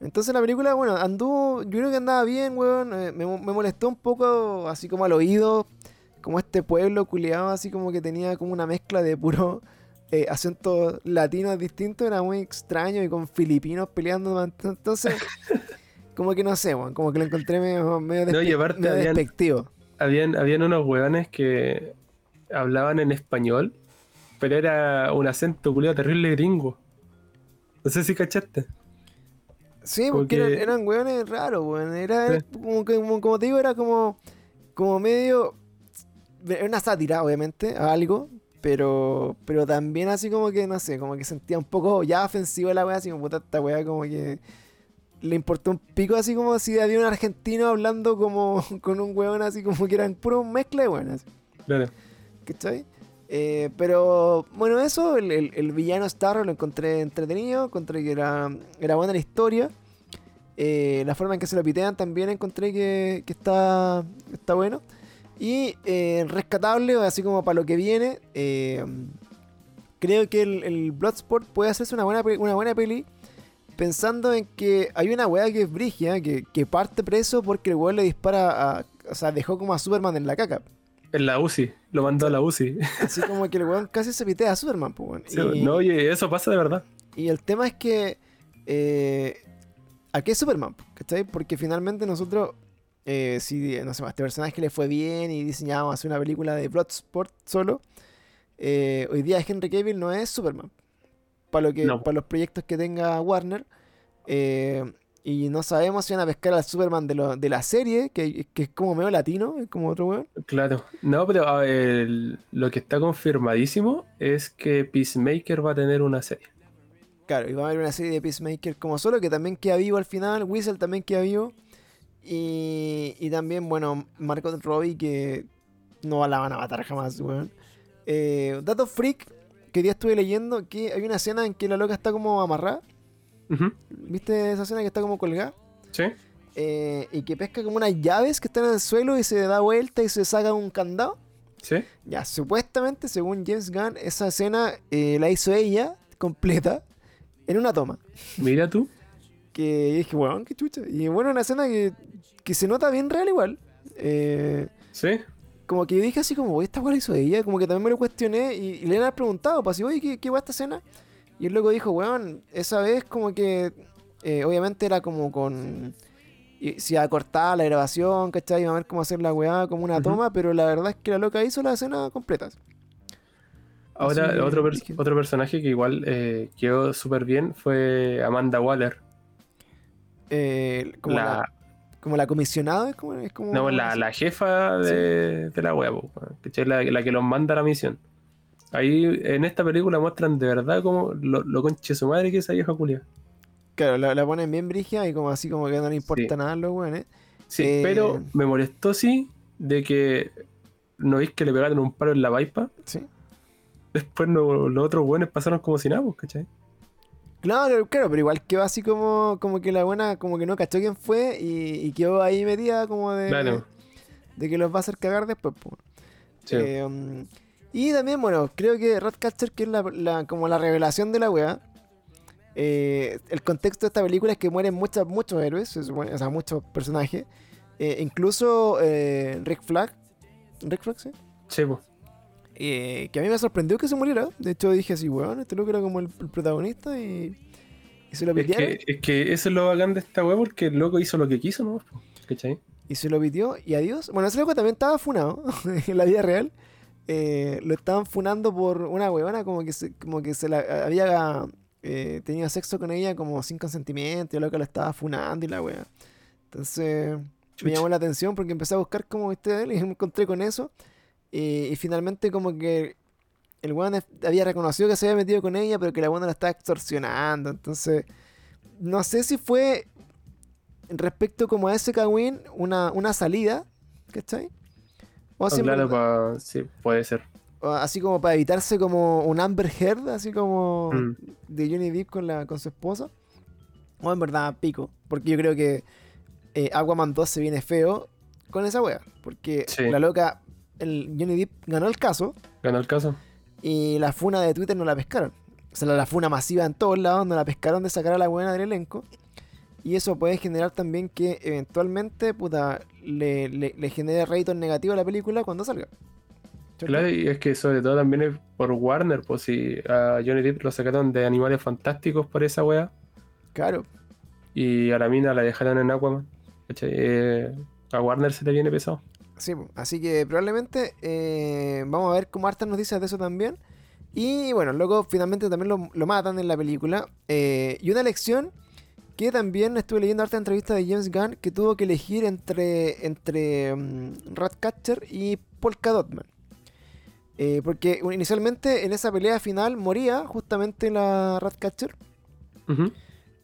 Entonces la película, bueno, anduvo. Yo creo que andaba bien, weón. eh, me, me molestó un poco, así como al oído. Como este pueblo culiado, así como que tenía como una mezcla de puro. eh, acentos latinos distintos, era muy extraño y con filipinos peleando. Entonces, como que no sé, weón, como que lo encontré medio, medio, No, despe- aparte medio habían- despectivo. Habían, habían unos hueones que hablaban en español, pero era un acento culiado terrible gringo. No sé si cachaste. Sí, porque que- eran, eran weones raros, weón. Era como, que- como, como te digo, era como, como medio. Era una sátira, obviamente, a algo. Pero, pero también así como que, no sé, como que sentía un poco ya ofensivo la weá, así como puta esta weá, como que le importó un pico, así como si había un argentino hablando como [LAUGHS] con un weón, así como que eran puro mezcla de weones. Claro. ¿Cachai? Eh, pero bueno, eso, el, el- villano Starro lo encontré entretenido, encontré que era, era buena la historia. Eh, la forma en que se lo pitean también encontré que, que está, está bueno. Y eh, rescatable, así como para lo que viene, eh, creo que el, Bloodsport puede hacerse una buena, una buena peli. Pensando en que hay una weá que es brigia, que, que parte preso porque el weón le dispara a. O sea, dejó como a Superman en la caca. En la UCI, lo mandó a la UCI. Así como que el weón casi se pitea a Superman, pues, weón. Sí, y, No, oye, eso pasa de verdad. y el tema es que. Eh, ¿A qué es Superman? ¿Cachai? Porque finalmente nosotros. eh, si, no sé, a este personaje le fue bien y diseñábamos hacer una película de Bloodsport solo. eh, hoy día Henry Cavill no es Superman. Para lo que, No. para los proyectos que tenga Warner. eh, y no sabemos si van a pescar al Superman de, lo- de la serie, que, que es como medio latino, es como otro weón. Claro. No, pero a ver, lo que está confirmadísimo es que Peacemaker va a tener una serie. Claro, y va a haber una serie de Peacemaker como solo, que también queda vivo al final. Whistle también queda vivo. Y, y también, bueno, Margot Robbie, que no la van a matar jamás, weón. Eh, dato freak, que día estuve leyendo que hay una escena en que la loca está como amarrada. ¿Viste esa escena que está como colgada? Sí. Eh, y que pesca como unas llaves que están en el suelo y se da vuelta y se saca un candado. Sí. Ya, supuestamente, según James Gunn, esa escena eh, la hizo ella completa en una toma. Mira tú. que y dije, weón, qué chucha. Y bueno, una escena que, que se nota bien real igual. Eh, Sí. como que yo dije así como, "Oye, esta la hizo ella. Como que también me lo cuestioné y, y le han preguntado, pues así, oye, ¿qué, qué weá esta escena? Y el loco dijo, weón, esa vez como que, eh, obviamente era como con... y si iba a cortar la grabación, ¿cachai? Iba a ver cómo hacer la weá como una toma, pero la verdad es que la loca hizo la escena completa. Ahora, Así otro, per- otro personaje que igual eh, quedó súper bien fue Amanda Waller. Eh, como, la... la, como la comisionada, es como... Es como no, la, la jefa de, de la po, ¿cachai? la, la que los manda a la misión. Ahí en esta película muestran de verdad como lo, lo conche su madre que es esa vieja culia. Claro, la, la ponen bien brigia y como así como que no le importa Sí. nada a los weones. Sí, Eh, pero me molestó sí de que no veis que le pegaron un paro en la vaipa. Sí. Después no- los otros buenos pasaron como si nada, pues, ¿cachai? Claro, claro, pero igual quedó así como, como que la buena, como que no cachó quién fue y, y quedó ahí metida como de, Claro. de que los va a hacer cagar después. po. Sí. Eh, um, y también, bueno, creo que Ratcatcher, que es la, la- como la revelación de la wea, eh, el contexto de esta película es que mueren muchos muchos héroes, o sea, muchos personajes. Eh, incluso eh, Rick Flag, Rick Flag, sí. Sí, que a mí me sorprendió que se muriera. De hecho, dije así, weón, este loco era como el, el protagonista y, y se lo Es pitearon. que, es que eso es lo bacán de esta wea porque el loco hizo lo que quiso, ¿no? ¿Cachai? Y se lo pitió y adiós. Bueno, ese loco también estaba funado [LAUGHS] en la vida real. Eh, lo estaban funando por una huevona como que se, como que se la había eh, tenido sexo con ella como sin consentimiento y el loco lo estaba funando y la wea. Entonces me llamó la atención porque empecé a buscar como viste él y [LAUGHS] me encontré con eso. Y, y finalmente como que el weón había reconocido que se había metido con ella, pero que la buena la estaba extorsionando. Entonces, no sé si fue respecto como a ese Kawin una, una salida, ¿cachai? O claro, verdad- pa- sí, puede ser. así como para evitarse como un Amber Heard, así como Mm. de Johnny Depp con, la, con su esposa. O en verdad pico, porque yo creo que eh, Aquaman 2 se viene feo con esa wea. Porque Sí. la loca, el Johnny Depp ganó el caso Ganó el caso. y la funa de Twitter no la pescaron. O sea, la, la funa masiva en todos lados no la pescaron de sacar a la buena del elenco. Y eso puede generar también que eventualmente, puta, le, le, le genere réditos negativos a la película cuando salga. Claro, y es que sobre todo también es por Warner, pues si a Johnny Depp lo sacaron de Animales Fantásticos por esa wea, Claro. y a la mina la dejaron en Aquaman. Eh, a Warner se le viene pesado. Sí, así que probablemente eh, vamos a ver como hartas noticias de eso también. Y bueno, luego finalmente también lo, lo matan en la película. Eh, y una lección que también estuve leyendo harta entrevista de James Gunn que tuvo que elegir entre, entre mm, Ratcatcher y Polka Dotman. Eh, porque inicialmente en esa pelea final moría justamente la Ratcatcher.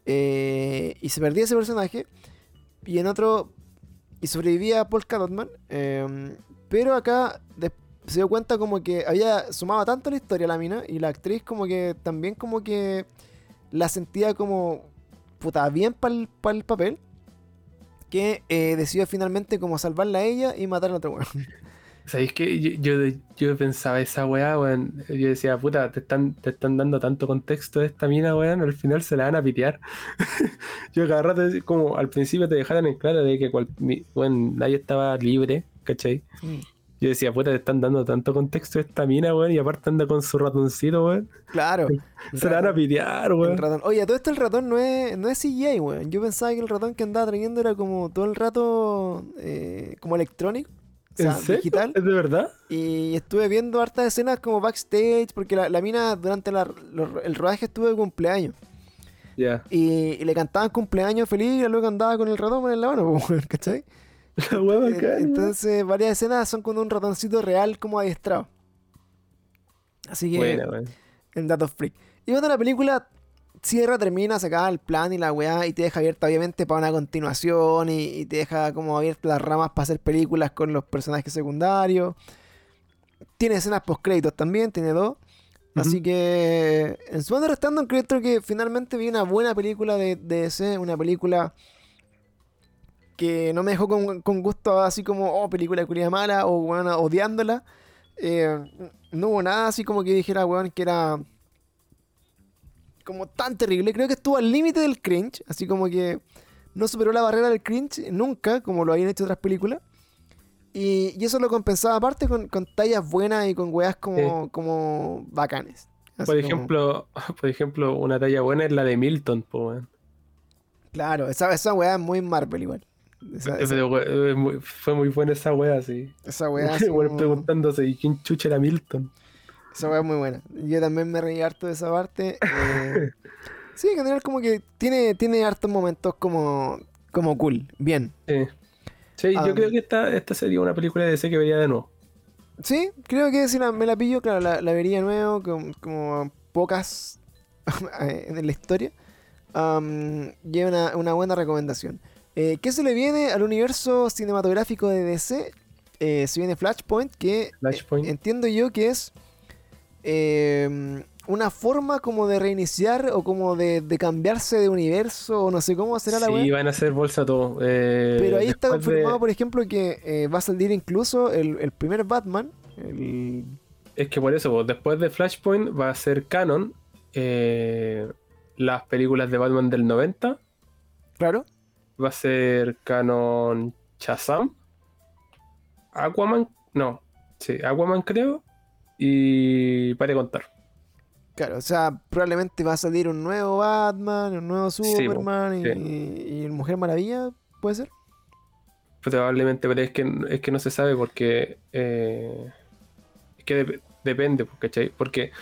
Eh, y se perdía ese personaje. Y en otro. Y sobrevivía Polka Dotman. eh, pero acá se dio cuenta como que había sumado tanto a la historia la mina. Y la actriz como que también como que la sentía como. Puta, bien para el, papel. Que eh, decidió finalmente como salvarla a ella y matar a otro weón. [LAUGHS] ¿Sabéis que yo, yo, yo pensaba esa weá, weón? Yo decía, puta, te están, te están dando tanto contexto de esta mina, weón, al final se la van a pitear. [LAUGHS] yo cada rato, como al principio te dejaron en claro de que cual, weón, nadie estaba libre, ¿cachai? Yo decía, puta, te están dando tanto contexto esta mina, weón, y aparte anda con su ratoncito, weón. Claro. [LAUGHS] Se la van a pitear, weón. Oye, todo esto el ratón no es, no es CGI, weón. Yo pensaba que el ratón que andaba trayendo era como todo el rato eh, como electrónico. O sea, ¿En serio? digital. ¿Es de verdad? Y estuve viendo hartas escenas como backstage, porque la, la mina durante la- lo- el rodaje estuvo de cumpleaños. Ya. Y, y le cantaban cumpleaños feliz y luego andaba con el ratón en la mano, [LAUGHS] weón, ¿cachai? [LAUGHS] La En- bacán, Entonces, varias escenas son con un ratoncito real como adiestrado. Así que, Buena, weón. en Datos Freak. Y bueno, la película cierra, termina, se acaba el plan y la weá, y te deja abierta obviamente para una continuación, y, y te deja como abiertas las ramas para hacer películas con los personajes secundarios. Tiene escenas post créditos también, tiene dos. Así que en su banda restando creo que finalmente vi una buena película de, de DC, una película que no me dejó con, con gusto así como, oh, película de culia mala, o bueno, odiándola. Eh, no hubo nada así como que dijera, weón, que era como tan terrible. Creo que estuvo al límite del cringe, así como que no superó la barrera del cringe nunca, como lo habían hecho otras películas. Y, y eso lo compensaba aparte con, con tallas buenas y con weas como, como bacanes. Así Por como- ejemplo, [LAUGHS] por ejemplo, una talla buena es la de Milton, po, weón. claro, esa, esa wea es muy Marvel igual. Esa, esa, muy- fue muy buena esa wea, sí. esa wea [LAUGHS] así como- preguntándose, ¿y quién chucha era Milton? Esa weá es muy buena. Yo también me reí harto de esa parte. eh, [LAUGHS] sí, en general como que tiene, tiene hartos momentos como, como cool. Bien. Sí, Sí, yo creo que esta, esta sería una película de DC que vería de nuevo. Sí, creo que si la- me la pillo, claro, la, la vería de nuevo, como, como pocas [LAUGHS] en la historia. Am, y es una, una buena recomendación. Eh, ¿Qué se le viene al universo cinematográfico de DC? Eh, se viene Flashpoint, que eh, Flashpoint. entiendo yo que es eh, una forma como de reiniciar o como de, de cambiarse de universo o no sé cómo será la Sí, wea. van a hacer bolsa todo. eh, Pero ahí está de- confirmado, por ejemplo, que eh, va a salir incluso el, el primer Batman. El... Es que por eso, pues, después de Flashpoint va a ser canon eh, las películas de Batman del 90. Claro. Va a ser canon Shazam. Aquaman, no. Sí, Aquaman creo. Y para contar. Claro, o sea, probablemente va a salir un nuevo Batman, un nuevo Superman y, sí. y Mujer Maravilla, ¿puede ser? Probablemente, pero es que, es que no se sabe porque. eh, es que dep- depende, ¿cachai? Porque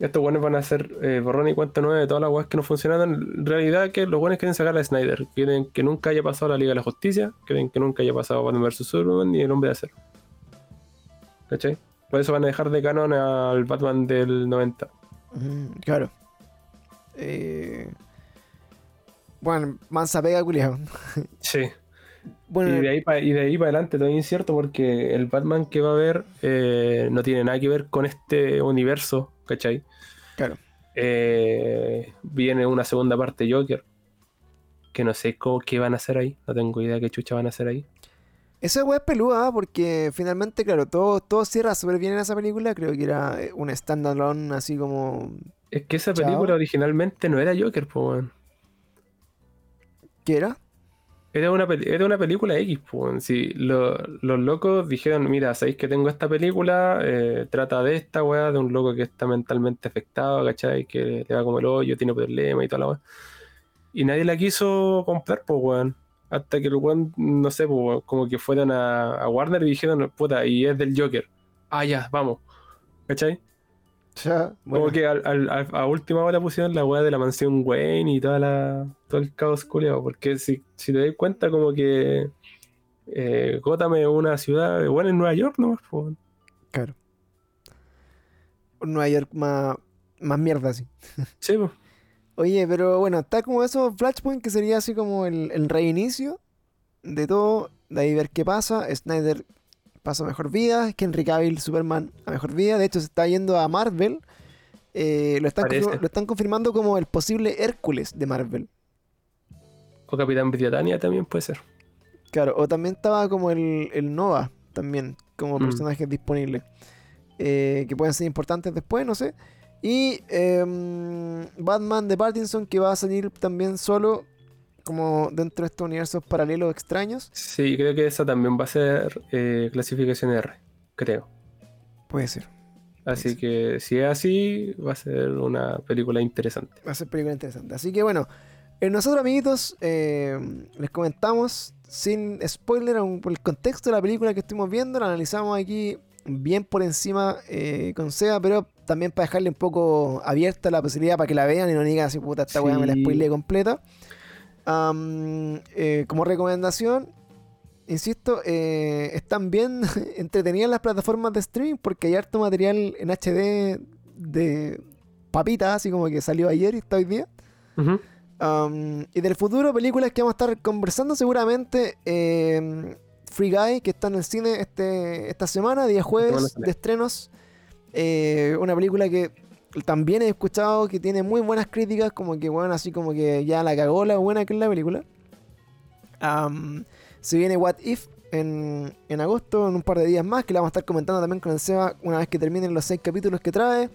estos buenos van a hacer eh, borrón y cuenta nueva de todas las weas que no funcionaron. En realidad, que los buenos quieren sacar a Snyder. Quieren que nunca haya pasado la Liga de la Justicia. Quieren que nunca haya pasado Batman vs Superman ni el Hombre de Acero. ¿cachai? Por eso van a dejar de canon al Batman del 90. Mm, claro. Eh... Bueno, mansa pega, culiao. [LAUGHS] Sí. Bueno, Y de ahí para adelante todo es incierto porque el Batman que va a haber eh, no tiene nada que ver con este universo, ¿cachai? claro. Eh, viene una segunda parte Joker. Que no sé cómo, qué van a hacer ahí. No tengo idea qué chucha van a hacer ahí. Esa weá es peluda, ¿ah? porque finalmente, claro, todo, todo cierra súper bien en esa película. Creo que era eh, un standalone así como. Es que esa Chao. película originalmente no era Joker, po, weón. ¿Qué era? Era una, era una película X, pues. Sí, lo- los locos dijeron, mira, sabéis que tengo esta película, eh, trata de esta weá, de un loco que está mentalmente afectado, ¿cachai? Que le va como el hoyo, tiene problemas y toda la weá. Y nadie la quiso comprar, pues, weón. Hasta que el weón, no sé, como que fueron a, a Warner y dijeron, puta, y es del Joker. Ah, ya, vamos. ¿Cachai? Ya, bueno. Como que al- al- al- a última hora pusieron la weá de la mansión Wayne y toda la, todo el caos culiao. Porque si, si te das cuenta, como que eh, Gotham es una ciudad, bueno, en Nueva York nomás, pues. Claro. Nueva York más, más mierda, así. Sí, [LAUGHS] pues. Oye, pero bueno, está como eso, Flashpoint, que sería así como el, el reinicio de todo, de ahí ver qué pasa. Snyder pasa a mejor vida, Henry Cavill, Superman a mejor vida. De hecho, se está yendo a Marvel. Eh, lo, están lo están confirmando como el posible Hércules de Marvel. O Capitán Britannia también puede ser. Claro, o también estaba como el, el Nova, también, como Mm. personajes disponibles. eh, que pueden ser importantes después, no sé. Y em, Batman de Pattinson, que va a salir también solo, como dentro de estos universos paralelos extraños. Sí, creo que esa también va a ser eh, clasificación R, creo. Puede ser. Así que si es así, va a ser una película interesante. Va a ser película interesante. Así que bueno, eh, nosotros amiguitos em, les comentamos sin spoiler por el contexto de la película que estuvimos viendo, la analizamos aquí bien por encima eh, con Seba, pero también para dejarle un poco abierta la posibilidad para que la vean y no digan así, puta, esta weá me la Sí. spoileé completa. Eh, como recomendación, insisto, eh, están bien [LAUGHS] entretenidas las plataformas de streaming porque hay harto material en HD de papita, así como que salió ayer y está hoy día. Um, y del futuro, películas que vamos a estar conversando seguramente. eh, Free Guy, que está en el cine este, esta semana, día jueves de estrenos. Eh, una película que también he escuchado que tiene muy buenas críticas, como que bueno, así como que ya la cagó la buena que es la película. Um, se viene What If en, en agosto, en un par de días más, que la vamos a estar comentando también con el Seba una vez que terminen los seis capítulos que trae.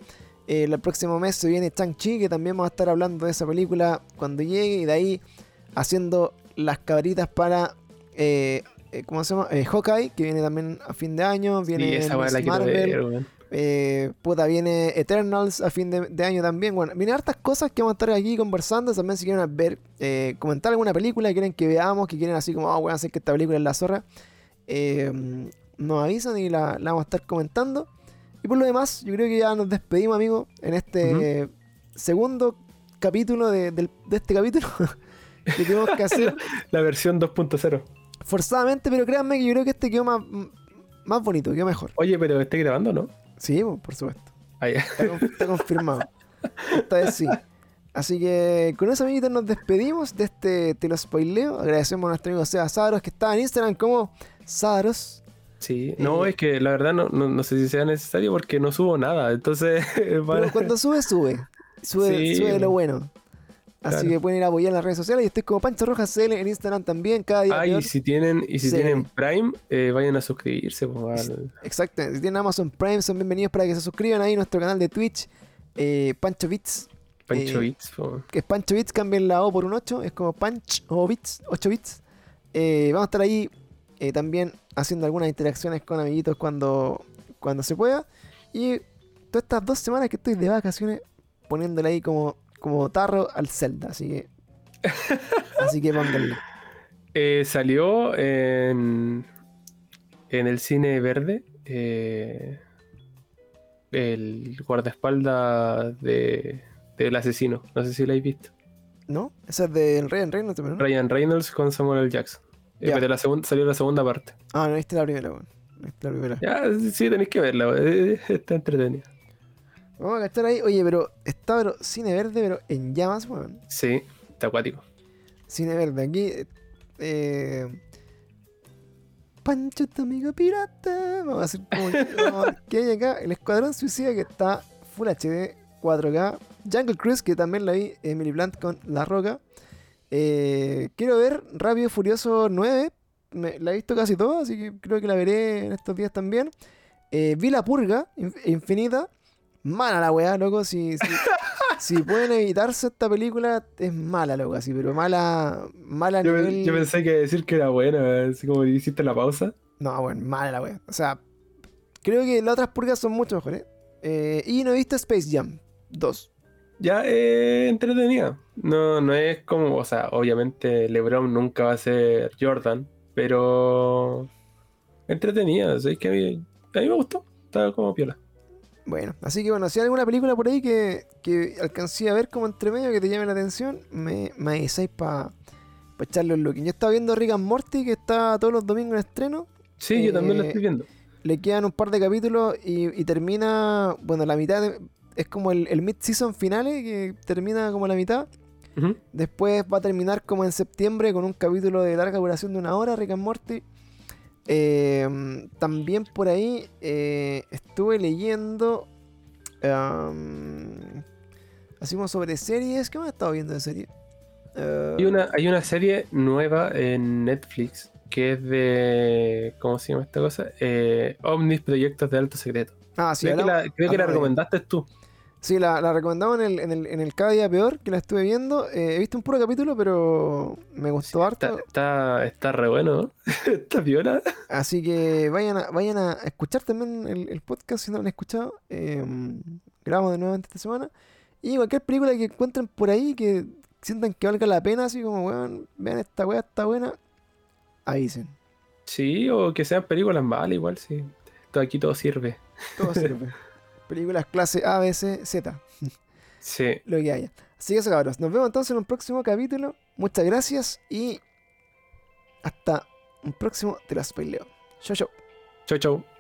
Eh, el próximo mes se viene Chang-Chi, que también vamos a estar hablando de esa película cuando llegue. Y de ahí haciendo las cabritas para. eh, eh, ¿Cómo se llama? Eh, Hawkeye, que viene también a fin de año. Viene Sí, esa la eh, puta, viene Eternals a fin de, de año también. Bueno, vienen hartas cosas que vamos a estar aquí conversando. También si quieren ver, eh, comentar alguna película que quieren que veamos, que quieren así como, ah, bueno, sé que esta película es la zorra. eh, nos avisan y la, la vamos a estar comentando. Y por lo demás, yo creo que ya nos despedimos, amigos, en este segundo capítulo de, del- de este capítulo [LAUGHS] que tenemos que hacer [LAUGHS] La versión 2.0. forzadamente, pero créanme que yo creo que este quedó más, más bonito, quedó mejor. Oye, pero estoy grabando, ¿no? Sí, por supuesto. Ah, ya. Está, con- está confirmado. Esta vez sí. Así que con eso, amiguitos, nos despedimos de este Te lo spoileo. Agradecemos a nuestro amigo Seba Sadros, que está en Instagram como Sadros. Sí, no, Eh, es que la verdad no, no, no sé si sea necesario porque no subo nada. Entonces, [LAUGHS] Pero cuando sube, sube. Sube, Sí, sube lo bueno. Así que pueden ir a apoyar las redes sociales. Y estoy como Pancho Rojas CL en Instagram también, cada día. Ah, y si tienen, y si Sí. tienen Prime, eh, vayan a suscribirse. pues, Exacto. Si tienen Amazon Prime, son bienvenidos para que se suscriban ahí a nuestro canal de Twitch, eh, Pancho Bits. Pancho Eh, Bits, pues. que es Pancho Bits, cambien la O por un 8, es como Panch o Bits, 8 bits. Eh, vamos a estar ahí también haciendo algunas interacciones con amiguitos cuando, cuando se pueda. Y todas estas dos semanas que estoy de vacaciones, poniéndole ahí como, como tarro al Zelda, así que. así que pónganle. [LAUGHS] Eh, salió en, en el cine verde eh, el guardaespaldas de, del asesino. No sé si lo habéis visto. ¿No? Esa es del Ryan Reynolds, ¿no? Ryan Reynolds con Samuel L. Jackson. Eh, Ya. pero la salió la segunda parte. Ah, no viste la primera, weón. No viste la primera. Ya, sí, tenéis que verla. eh, Está entretenida. Vamos a cachar ahí. Oye, pero está pero, cine verde, pero en llamas, weón. Sí, está acuático. Cine verde, aquí. Eh, Pancho, tu amigo pirata. Vamos a hacer como [LAUGHS] que, hay acá. El Escuadrón Suicida que está Full HD 4K. Jungle Cruise, que también la vi. Emily Blunt con La Roca. Eh, quiero ver Rápido Furioso 9. Me- la he visto casi toda, así que creo que la veré en estos días también. Eh, vi La Purga, in- Infinita. Mala la weá, loco. Si, si, [LAUGHS] si pueden evitarse esta película, es mala, loco, así, pero mala, mala Yo, nivel... yo pensé que decir que era buena, así como hiciste la pausa. No, bueno, mala la wea. O sea, creo que las otras purgas son mucho mejores. Eh, y no he visto Space Jam 2. Ya, eh, entretenida. No, no es como, o sea, obviamente LeBron nunca va a ser Jordan, pero entretenida. ¿sabes? Que a, mí, a mí me gustó. Estaba como piola. Bueno, así que bueno, si hay alguna película por ahí que, que alcancé a ver como entre medio que te llame la atención, me, me avisáis para pa echarle un look. Yo estaba viendo Rick and Morty, que está todos los domingos en estreno. Sí, yo también lo Eh, estoy viendo. Le quedan un par de capítulos y, y termina, bueno, la mitad de- es como el, el mid-season finale, que termina como la mitad. Después va a terminar como en septiembre con un capítulo de larga duración de una hora, Rick and Morty. Eh, también por ahí eh, estuve leyendo. así como sobre series. ¿Qué me he estado viendo de serie? Eh, Hay una, hay una serie nueva en Netflix que es de. ¿Cómo se llama esta cosa? Eh, Omnis Proyectos de Alto Secreto. ah, sí, creo que la, creo que la recomendaste tú. Sí, la, la recomendamos en el, en, el, en el Cada Día Peor, que la estuve viendo. Eh, he visto un puro capítulo, pero me gustó harto. está, está re bueno, ¿no? [LAUGHS] está piola. Así que vayan a, vayan a escuchar también el, el podcast si no lo han escuchado. Eh, grabamos de nuevo esta semana. Y cualquier película que encuentren por ahí que sientan que valga la pena, así como, weón, vean esta weá, está buena, avisen. Sí, o que sean películas malas, igual, sí. Todo aquí todo sirve. Todo sirve. [LAUGHS] Películas clase A, B, C, Z, [LAUGHS] Sí. lo que haya. Así que eso, cabros. Nos vemos entonces en un próximo capítulo. Muchas gracias y hasta un próximo Te la spoileo. Chau, chau. Chau, chau.